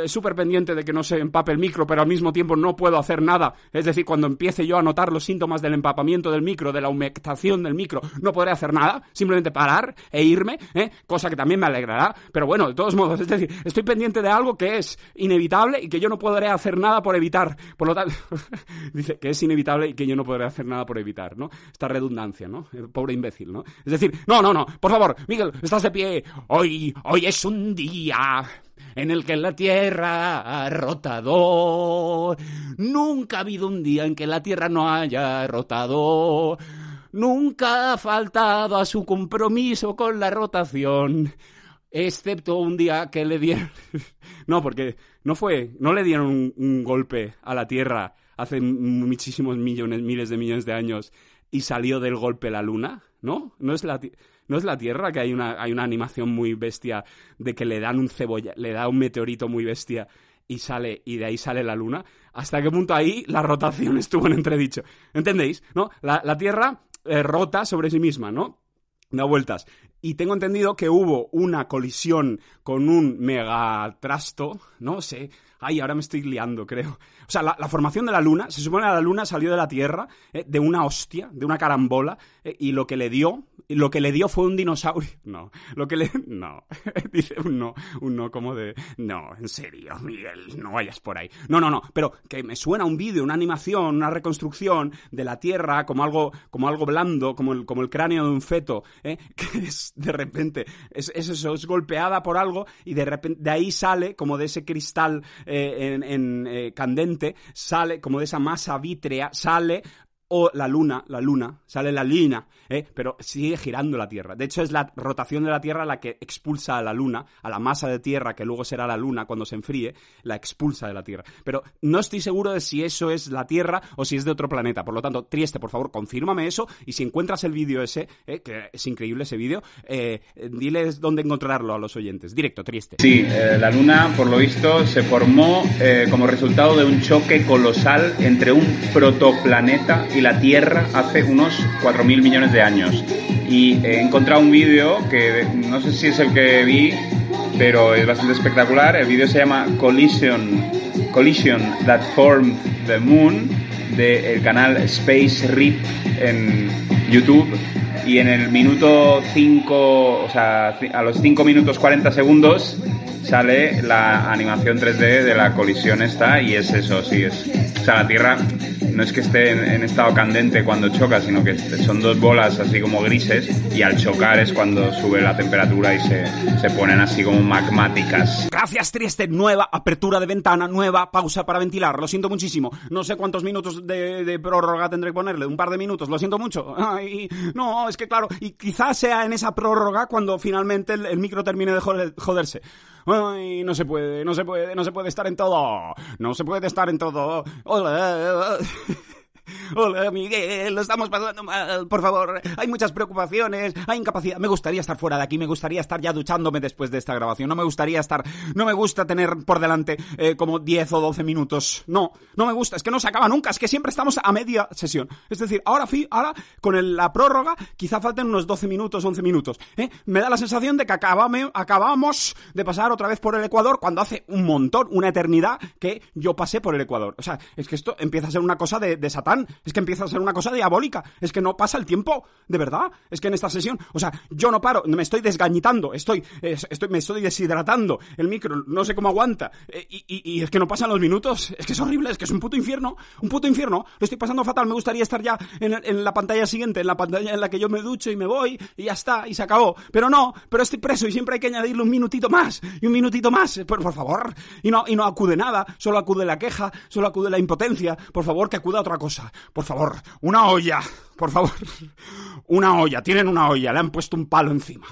Speaker 4: súper pendiente de que no se empape el micro, pero al mismo tiempo no puedo hacer nada. Es decir, cuando empiece yo a notar los síntomas del empapamiento del micro, de la humectación del micro, no podré hacer nada, simplemente parar e irme, cosa que también me alegrará, pero bueno, de todos modos, es decir, estoy pendiente de algo que es inevitable y que yo no podré hacer nada por evitar. Por lo tanto, [LAUGHS] dice que es inevitable y que yo no podré hacer nada por evitar, ¿no? Esta redundancia, ¿no? Pobre imbécil, ¿no? Es decir, no, no, no, por favor, Miguel, estás de pie. Hoy, hoy es un día en el que la tierra ha rotado. Nunca ha habido un día en que la tierra no haya rotado. Nunca ha faltado a su compromiso con la rotación. Excepto un día que le dieron. [LAUGHS] No, porque no fue. No le dieron un golpe a la Tierra hace muchísimos millones, miles de millones de años y salió del golpe la Luna, ¿no? No es la. ¿No es la Tierra que hay una, hay una animación muy bestia de que le dan un cebolla, le da un meteorito muy bestia y sale, y de ahí sale la Luna? ¿Hasta qué punto ahí la rotación [LAUGHS] estuvo en entredicho? ¿Entendéis? ¿No? La, la Tierra eh, rota sobre sí misma, ¿no? da vueltas. Y tengo entendido que hubo una colisión con un megatrasto, no sé, ay, ahora me estoy liando, creo. O sea, la, formación de la Luna, se supone que la Luna salió de la Tierra eh, de una hostia, de una carambola, eh, y lo que le dio, lo que le dio fue un dinosaurio. [LAUGHS] No, lo que le... No, [LAUGHS] dice un no, un no como de... No, en serio, Miguel, no vayas por ahí. No, no, no, pero que me suena un vídeo, una animación, una reconstrucción de la Tierra como algo, como algo blando, como el, como el cráneo de un feto, ¿eh? [LAUGHS] que es de repente, es eso, es golpeada por algo y de repente de ahí sale, como de ese cristal eh, en, en, eh, candente, sale, como de esa masa vítrea, sale o la luna, la luna, sale la luna, ¿eh? pero sigue girando la Tierra. De hecho, es la rotación de la Tierra la que expulsa a la luna, a la masa de Tierra, que luego será la luna cuando se enfríe, la expulsa de la Tierra. Pero no estoy seguro de si eso es la Tierra o si es de otro planeta. Por lo tanto, Trieste, por favor, confírmame eso y si encuentras el vídeo ese, ¿eh? que es increíble ese vídeo, eh, diles dónde encontrarlo a los oyentes. Directo, Trieste.
Speaker 5: Sí, eh, la Luna, por lo visto, se formó eh, como resultado de un choque colosal entre un protoplaneta y la Tierra hace unos 4.000 millones de años. Y he encontrado un vídeo que no sé si es el que vi, pero es bastante espectacular. El vídeo se llama Collision, Collision That Formed the Moon, del canal Space Rip en YouTube y en el minuto 5, o sea, a los 5 minutos 40 segundos sale la animación 3D de la colisión esta y es eso, sí, es, o sea, la Tierra no es que esté en, estado candente cuando choca, sino que son dos bolas así como grises y al chocar es cuando sube la temperatura y se, se ponen así como magmáticas.
Speaker 4: Gracias, Trieste. Nueva apertura de ventana, nueva pausa para ventilar. Lo siento muchísimo. No sé cuántos minutos de, prórroga tendré que ponerle. Un par de minutos. Lo siento mucho. No, es que claro. Y quizás sea en esa prórroga cuando finalmente el, el micro termine de joder- joderse. Ay, no se puede, no se puede, no se puede estar en todo. No se puede estar en todo. Hola. [LAUGHS] Hola, Miguel, lo estamos pasando mal, por favor. Hay muchas preocupaciones, hay incapacidad. Me gustaría estar fuera de aquí, me gustaría estar ya duchándome después de esta grabación. No me gustaría estar, no me gusta tener por delante eh, como 10 o 12 minutos. No, no me gusta, es que no se acaba nunca, es que siempre estamos a media sesión. Es decir, ahora, ahora con el- la prórroga, quizá falten unos 12 minutos, 11 minutos. ¿eh? Me da la sensación de que acabamos de pasar otra vez por el Ecuador cuando hace un montón, una eternidad, que yo pasé por el Ecuador. O sea, es que esto empieza a ser una cosa de, de Satán, es que empieza a ser una cosa diabólica, es que no pasa el tiempo, de verdad, es que en esta sesión, o sea, yo no paro, me estoy desgañitando, estoy, eh, estoy me estoy deshidratando, el micro no sé cómo aguanta, eh, y, es que no pasan los minutos, es que es horrible, es que es un puto infierno, un puto infierno, lo estoy pasando fatal, me gustaría estar ya en, la pantalla siguiente, en la pantalla en la que yo me ducho y me voy, y ya está, y se acabó, pero no, pero estoy preso y siempre hay que añadirle un minutito más, y un minutito más, por, por favor, y no, y no acude nada, solo acude la queja, solo acude la impotencia, por favor, que acuda otra cosa, por favor, una olla, por favor, una olla, tienen una olla, le han puesto un palo encima.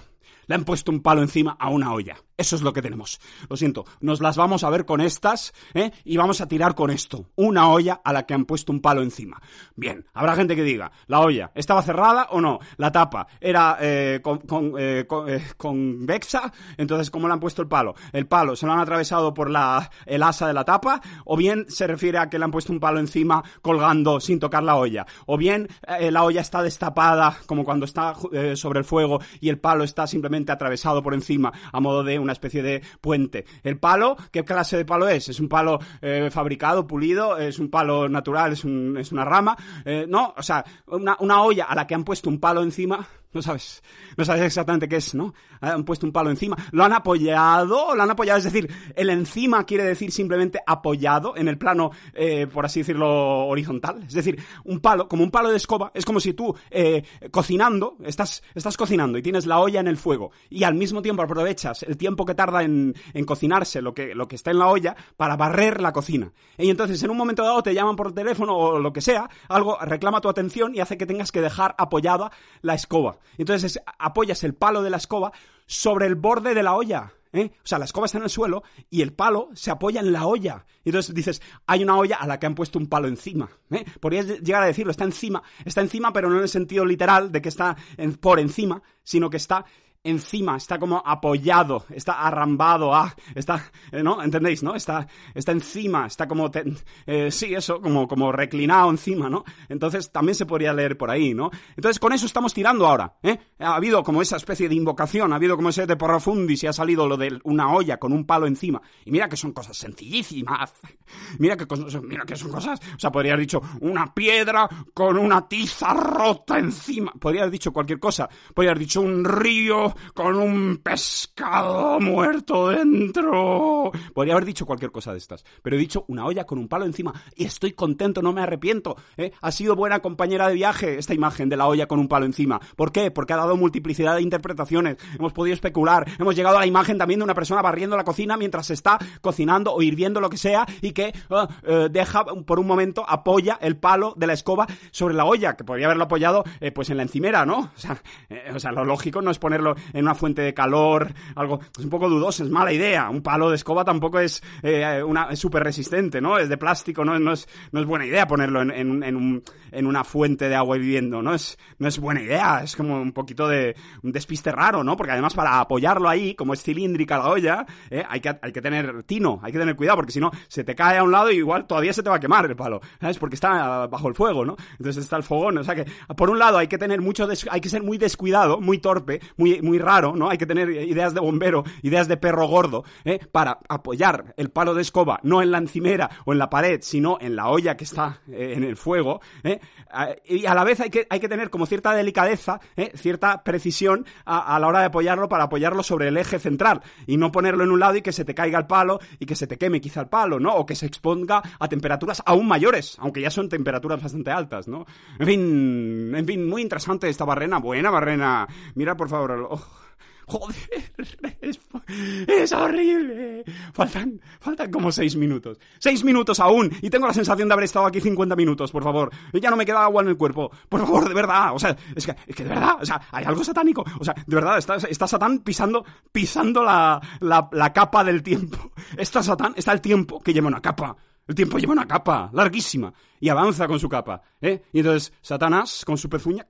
Speaker 4: Le han puesto un palo encima a una olla. Eso es lo que tenemos. Lo siento, nos las vamos a ver con estas, ¿eh? Y vamos a tirar con esto. Una olla a la que han puesto un palo encima. Bien, habrá gente que diga, ¿la olla estaba cerrada o no? La tapa era eh, con, eh, con- eh, convexa, entonces ¿cómo le han puesto el palo? El palo se lo han atravesado por la, el asa de la tapa, o bien se refiere a que le han puesto un palo encima colgando sin tocar la olla, o bien eh, la olla está destapada como cuando está sobre el fuego y el palo está simplemente atravesado por encima a modo de una especie de puente. El palo, ¿qué clase de palo es? ¿Es un palo eh, fabricado, pulido? ¿Es un palo natural? ¿Es, un- es una rama? Eh, no, o sea, una, una olla a la que han puesto un palo encima, no sabes, no sabes exactamente qué es, ¿no? Han puesto un palo encima, lo han apoyado, lo han apoyado, es decir, el encima quiere decir simplemente apoyado en el plano, eh, por así decirlo, horizontal. Es decir, un palo, como un palo de escoba, es como si tú, eh, cocinando, estás, estás cocinando y tienes la olla en el fuego y al mismo tiempo aprovechas el tiempo que tarda en, en cocinarse lo que, lo que está en la olla para barrer la cocina. Y entonces en un momento dado te llaman por teléfono o lo que sea, algo reclama tu atención y hace que tengas que dejar apoyada la escoba. Entonces es- apoyas el palo de la escoba sobre el borde de la olla. ¿eh? O sea, la escoba está en el suelo y el palo se apoya en la olla. Entonces dices, hay una olla a la que han puesto un palo encima. ¿eh? Podrías llegar a decirlo, está encima, está encima, pero no en el sentido literal de que está por encima, sino que está encima, está como apoyado, está arrambado, ah, está, eh, ¿no? ¿Entendéis, no? Está, está encima, está como, te- eh, sí, eso, como, como reclinado encima, ¿no? Entonces también se podría leer por ahí, ¿no? Entonces con eso estamos tirando ahora, ¿eh? Ha habido como esa especie de invocación, ha habido como ese de profundis y ha salido lo de una olla con un palo encima. Y mira que son cosas sencillísimas. [LAUGHS] Mira que, mira que son cosas, o sea, podría haber dicho una piedra con una tiza rota encima. Podría haber dicho cualquier cosa. Podría haber dicho un río con un pescado muerto dentro. Podría haber dicho cualquier cosa de estas. Pero he dicho una olla con un palo encima. Y estoy contento, no me arrepiento. ¿eh? Ha sido buena compañera de viaje esta imagen de la olla con un palo encima. ¿Por qué? Porque ha dado multiplicidad de interpretaciones. Hemos podido especular. Hemos llegado a la imagen también de una persona barriendo la cocina mientras se está cocinando o hirviendo lo que sea y que ah, eh, deja por un momento, apoya el palo de la escoba sobre la olla, que podría haberlo apoyado eh, pues en la encimera, ¿no? O sea, o sea, lo lógico no es ponerlo en una fuente de calor, algo, es un poco dudoso, es mala idea. Un palo de escoba tampoco es eh, una súper resistente, ¿no? Es de plástico, no, no, es, no es buena idea ponerlo en, en, en un- en una fuente de agua hirviendo, ¿no? Es, no es buena idea, es como un poquito de un despiste raro, ¿no? Porque además para apoyarlo ahí, como es cilíndrica la olla, ¿eh? hay, que, hay que tener tino, hay que tener cuidado, porque si no, se te cae a un lado y igual todavía se te va a quemar el palo, ¿sabes? Porque está bajo el fuego, ¿no? Entonces está el fogón, o sea que, por un lado hay que tener mucho, hay que ser muy descuidado, muy torpe, muy raro, ¿no? Hay que tener ideas de bombero, ideas de perro gordo, ¿eh? Para apoyar el palo de escoba, no en la encimera o en la pared, sino en la olla que está eh, en el fuego, ¿eh? Y a la vez hay que, hay que tener como cierta delicadeza, ¿eh? cierta precisión a, a la hora de apoyarlo para apoyarlo sobre el eje central y no ponerlo en un lado y que se te caiga el palo y que se te queme quizá el palo, ¿no? O que se exponga a temperaturas aún mayores, aunque ya son temperaturas bastante altas, ¿no? En fin, en fin, muy interesante esta barrena, buena barrena. Mira, por favor, Joder, [LAUGHS] es, horrible. Faltan, faltan como seis minutos. Seis minutos aún. Y tengo la sensación de haber estado aquí 50 minutos, por favor. Y ya no me queda agua en el cuerpo. Por favor, de verdad. O sea, es que, es que de verdad, o sea, hay algo satánico. O sea, de verdad, está, Satán pisando, pisando la, la, la capa del tiempo. Está Satán, está el tiempo que lleva una capa. El tiempo lleva una capa larguísima y avanza con su capa, ¿eh? Y entonces Satanás, con su pezuña,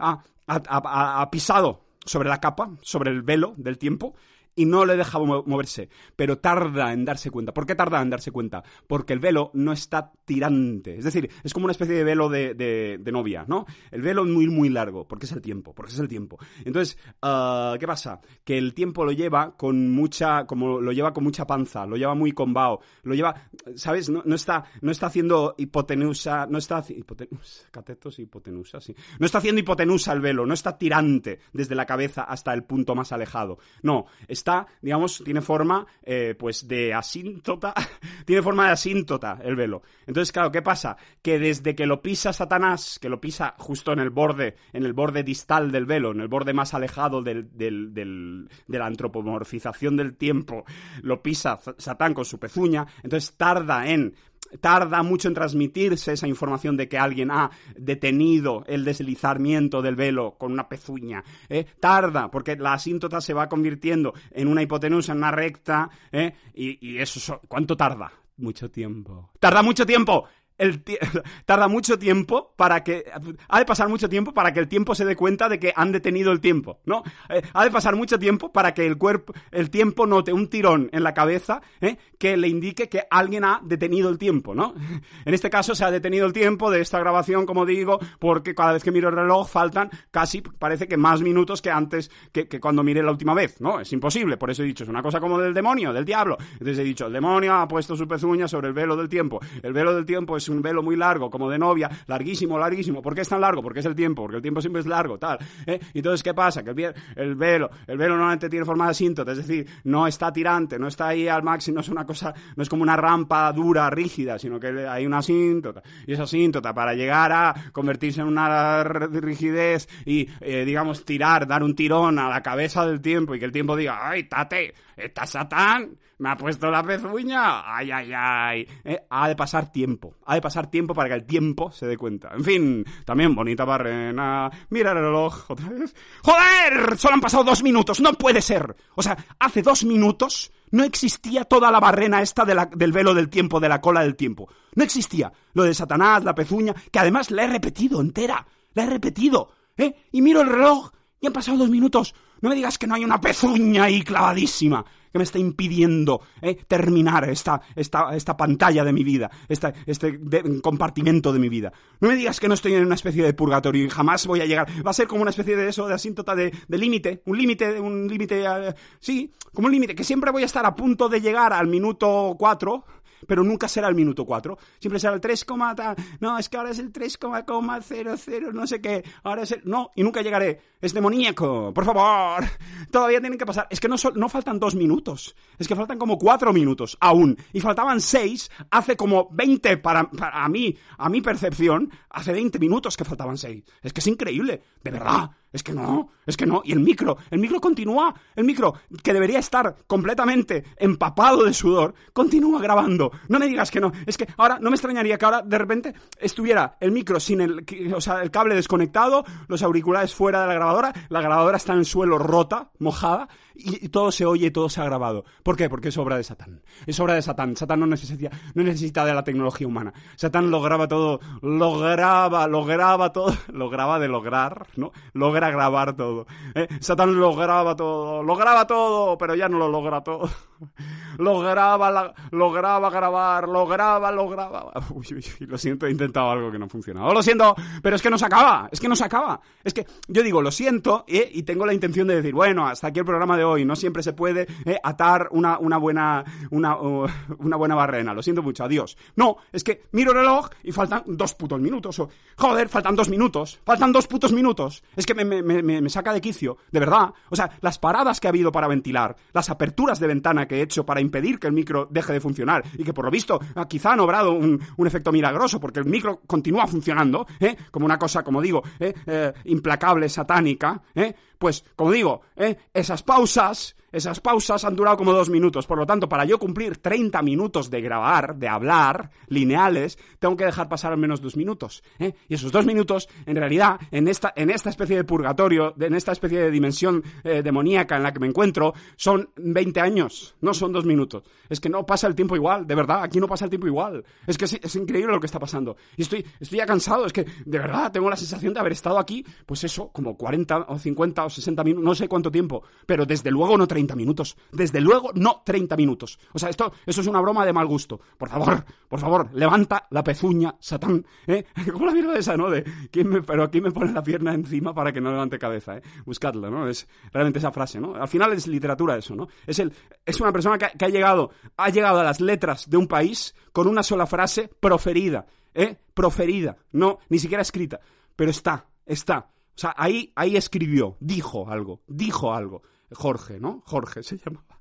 Speaker 4: ha- ha- ha pisado sobre la capa, sobre el velo del tiempo, y no le deja mo- moverse, pero tarda en darse cuenta. ¿Por qué tarda en darse cuenta? Porque el velo no está tirante. Es decir, es como una especie de velo de, de- novia, ¿no? El velo es muy, muy largo, porque es el tiempo, porque es el tiempo. Entonces, ah, ¿qué pasa? Que el tiempo lo lleva con mucha, como lo lleva con mucha panza, lo lleva muy combao, lo lleva, ¿sabes? No, no está, no está haciendo hipotenusa, no está, hipotenusa, catetos hipotenusa, sí. No está haciendo hipotenusa el velo, no está tirante desde la cabeza hasta el punto más alejado. No, está, digamos, tiene forma, eh, pues, de asíntota, [LAUGHS] tiene forma de asíntota el velo. Entonces, claro, ¿qué pasa? Que desde que lo pisa Satanás, que lo pisa justo en el borde, en el borde distal del velo, en el borde más alejado del- de la antropomorfización del tiempo, lo pisa Satán con su pezuña, entonces tarda en tarda mucho en transmitirse esa información de que alguien ha detenido el deslizamiento del velo con una pezuña. ¿eh? Tarda, porque la asíntota se va convirtiendo en una hipotenusa, en una recta, ¿eh? y, y eso, so- ¿cuánto tarda? Mucho tiempo. ¡Tarda mucho tiempo! El [LAUGHS] tarda mucho tiempo para que ha de pasar mucho tiempo para que el tiempo se dé cuenta de que han detenido el tiempo, ¿no? Eh, ha de pasar mucho tiempo para que el cuerpo el tiempo note un tirón en la cabeza ¿eh? que le indique que alguien ha detenido el tiempo, ¿no? [LAUGHS] En este caso se ha detenido el tiempo de esta grabación, como digo, porque cada vez que miro el reloj faltan casi parece que más minutos que antes que, que cuando miré la última vez, ¿no? Es imposible, por eso he dicho, es una cosa como del demonio, del diablo. Entonces he dicho, el demonio ha puesto su pezuña sobre el velo del tiempo. El velo del tiempo es un velo muy largo, como de novia, larguísimo, larguísimo. ¿Por qué es tan largo? Porque es el tiempo, porque el tiempo siempre es largo, tal. ¿eh? Entonces, ¿qué pasa? Que el, velo, el velo normalmente tiene forma de asíntota, es decir, no está tirante, no está ahí al máximo, no es una cosa, no es como una rampa dura, rígida, sino que hay una asíntota. Y esa asíntota, para llegar a convertirse en una rigidez y, eh, digamos, tirar, dar un tirón a la cabeza del tiempo y que el tiempo diga, ¡ay, tate! ¡Está Satán! ¡Me ha puesto la pezuña! ¡Ay, ay, ay! Eh, ha de pasar tiempo. Ha de pasar tiempo para que el tiempo se dé cuenta. En fin, también bonita barrena. Mira el reloj otra vez. ¡Joder! Solo han pasado dos minutos. ¡No puede ser! O sea, hace dos minutos no existía toda la barrena esta de la- del velo del tiempo, de la cola del tiempo. No existía. Lo de Satanás, la pezuña, que además la he repetido entera. La he repetido. ¿Eh? Y miro el reloj y han pasado dos minutos. No me digas que no hay una pezuña ahí clavadísima que me está impidiendo ¿eh? terminar esta, esta, esta pantalla de mi vida, esta, este compartimento de mi vida. No me digas que no estoy en una especie de purgatorio y jamás voy a llegar. Va a ser como una especie de eso, de asíntota de, de límite, un límite, un límite, eh, sí, como un límite, que siempre voy a estar a punto de llegar al minuto 4, pero nunca será el minuto 4. Siempre será el 3, tal. No, es que ahora es el 3,00, no sé qué. Ahora es el... No, y nunca llegaré. Es demoníaco. Por favor. [LAUGHS] Todavía tienen que pasar. Es que no, sol- no faltan dos minutos. Es que faltan como cuatro minutos aún. Y faltaban seis hace como 20 para, para a mí, a mi percepción. Hace 20 minutos que faltaban seis. Es que es increíble. De verdad. Es que no, es que no. Y el micro, el micro continúa, el micro que debería estar completamente empapado de sudor, continúa grabando. No me digas que no. Es que ahora no me extrañaría que ahora de repente estuviera el micro sin el, o sea, el cable desconectado, los auriculares fuera de la grabadora, la grabadora está en el suelo rota, mojada, y, todo se oye todo se ha grabado. ¿Por qué? Porque es obra de Satán. Es obra de Satán. Satán no necesita, no necesita de la tecnología humana. Satán lo graba todo, lo graba, lo graba todo, [LAUGHS] lo graba de lograr, ¿no? Logra grabar todo. ¿eh? Satán lo graba todo, lo graba todo, pero ya no lo logra todo. [LAUGHS] Lo graba, la- lo graba grabar, lo graba, lo graba. [LAUGHS] Uy, uy, uy, lo siento, he intentado algo que no ha funcionado. Lo siento, pero es que no se acaba, es que no se acaba. Es que yo digo, lo siento, ¿eh? y tengo la intención de decir, bueno, hasta aquí el programa de hoy. No siempre se puede ¿eh? atar una, una buena, una, [LAUGHS] una buena barrena. Lo siento mucho, adiós. No, es que miro el reloj y faltan dos putos minutos. joder, faltan dos minutos. Faltan dos putos minutos. Es que me, me saca de quicio, de verdad. O sea, las paradas que ha habido para ventilar, las aperturas de ventana que he hecho para impedir que el micro deje de funcionar y que por lo visto ah, quizá han obrado un, efecto milagroso porque el micro continúa funcionando, ¿eh? como una cosa, como digo, ¿eh? Eh, implacable, satánica, ¿eh? pues como digo, ¿eh? esas pausas, esas pausas han durado como dos minutos. Por lo tanto, para yo cumplir 30 minutos de grabar, de hablar, lineales, tengo que dejar pasar al menos dos minutos. ¿eh? Y esos dos minutos, en realidad, en esta, en esta especie de purgatorio, en esta especie de dimensión eh, demoníaca en la que me encuentro, son 20 años, no son dos minutos. Es que no pasa el tiempo igual, de verdad, aquí no pasa el tiempo igual. Es que es, es increíble lo que está pasando. Y estoy, estoy ya cansado, es que de verdad tengo la sensación de haber estado aquí, pues eso, como 40 o 50 o 60 minutos, no sé cuánto tiempo, pero desde luego no 30 minutos. Desde luego no 30 minutos. O sea, esto, eso es una broma de mal gusto. Por favor, por favor, levanta la pezuña, Satán. ¿eh? [LAUGHS] Como la mierda esa, ¿no? De, ¿quién me, pero ¿quién me pone la pierna encima para que no levante cabeza? ¿eh? Buscadla, ¿no? Es realmente esa frase, ¿no? Al final es literatura eso, ¿no? Es, el, es una persona que, que ha, llegado, ha llegado a las letras de un país con una sola frase proferida, ¿eh? Proferida, no, ni siquiera escrita, pero está, está. O sea, ahí, ahí escribió, dijo algo, dijo algo. Jorge, ¿no? Jorge se [LAUGHS] llamaba.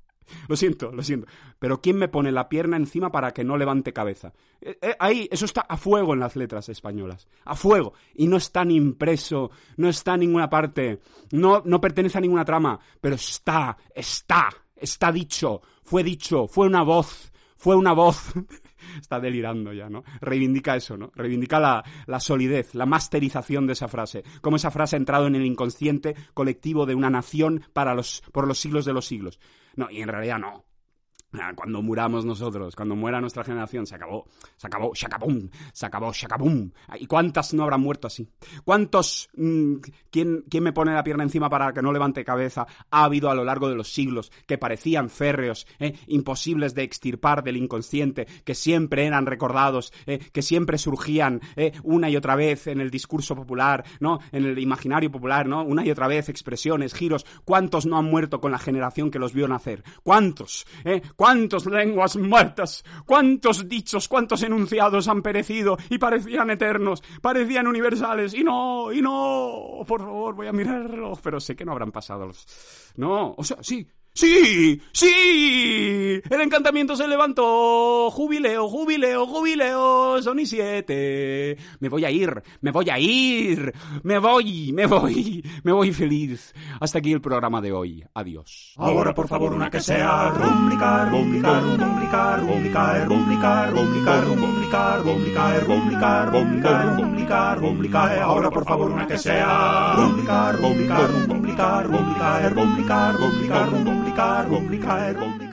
Speaker 4: Lo siento, lo siento. Pero ¿quién me pone la pierna encima para que no levante cabeza? Eh, eh, ahí, eso está a fuego en las letras españolas. A fuego. Y no está ni impreso, no está en ninguna parte, no, no pertenece a ninguna trama, pero está, está, está dicho, fue dicho, fue una voz, fue una voz. [LAUGHS] Está delirando ya, ¿no? Reivindica eso, ¿no? Reivindica la, la solidez, la masterización de esa frase. Cómo esa frase ha entrado en el inconsciente colectivo de una nación para los, por los siglos de los siglos. No, y en realidad no. Ah, Cuando muramos nosotros, cuando muera nuestra generación, se acabó, se acabó, shakabum, se acabó, shakabum. ¿Y cuántas no habrán muerto así? ¿Cuántos, mm, ¿quién, quién me pone la pierna encima para que no levante cabeza? Ha habido a lo largo de los siglos que parecían férreos, eh, imposibles de extirpar del inconsciente, que siempre eran recordados, eh, que siempre surgían eh, una y otra vez en el discurso popular, ¿no? En el imaginario popular, ¿no? Una y otra vez expresiones, giros. ¿Cuántos no han muerto con la generación que los vio nacer? ¿Cuántos? ¿Eh? ¿Cuántas lenguas muertas? ¿Cuántos dichos, cuántos enunciados han perecido y parecían eternos, parecían universales? Y no, y no, por favor, voy a mirarlo, pero sé que no habrán pasado los... No, o sea, sí, ¡Sí! ¡Sí! El encantamiento se levantó. Jubileo, jubileo, jubileo. Son y siete. Me voy a ir, me voy a ir. Me voy, me voy, me voy feliz. Hasta aquí el programa de hoy. Adiós.
Speaker 6: Ahora por favor una que sea complicar, complicar, complicar.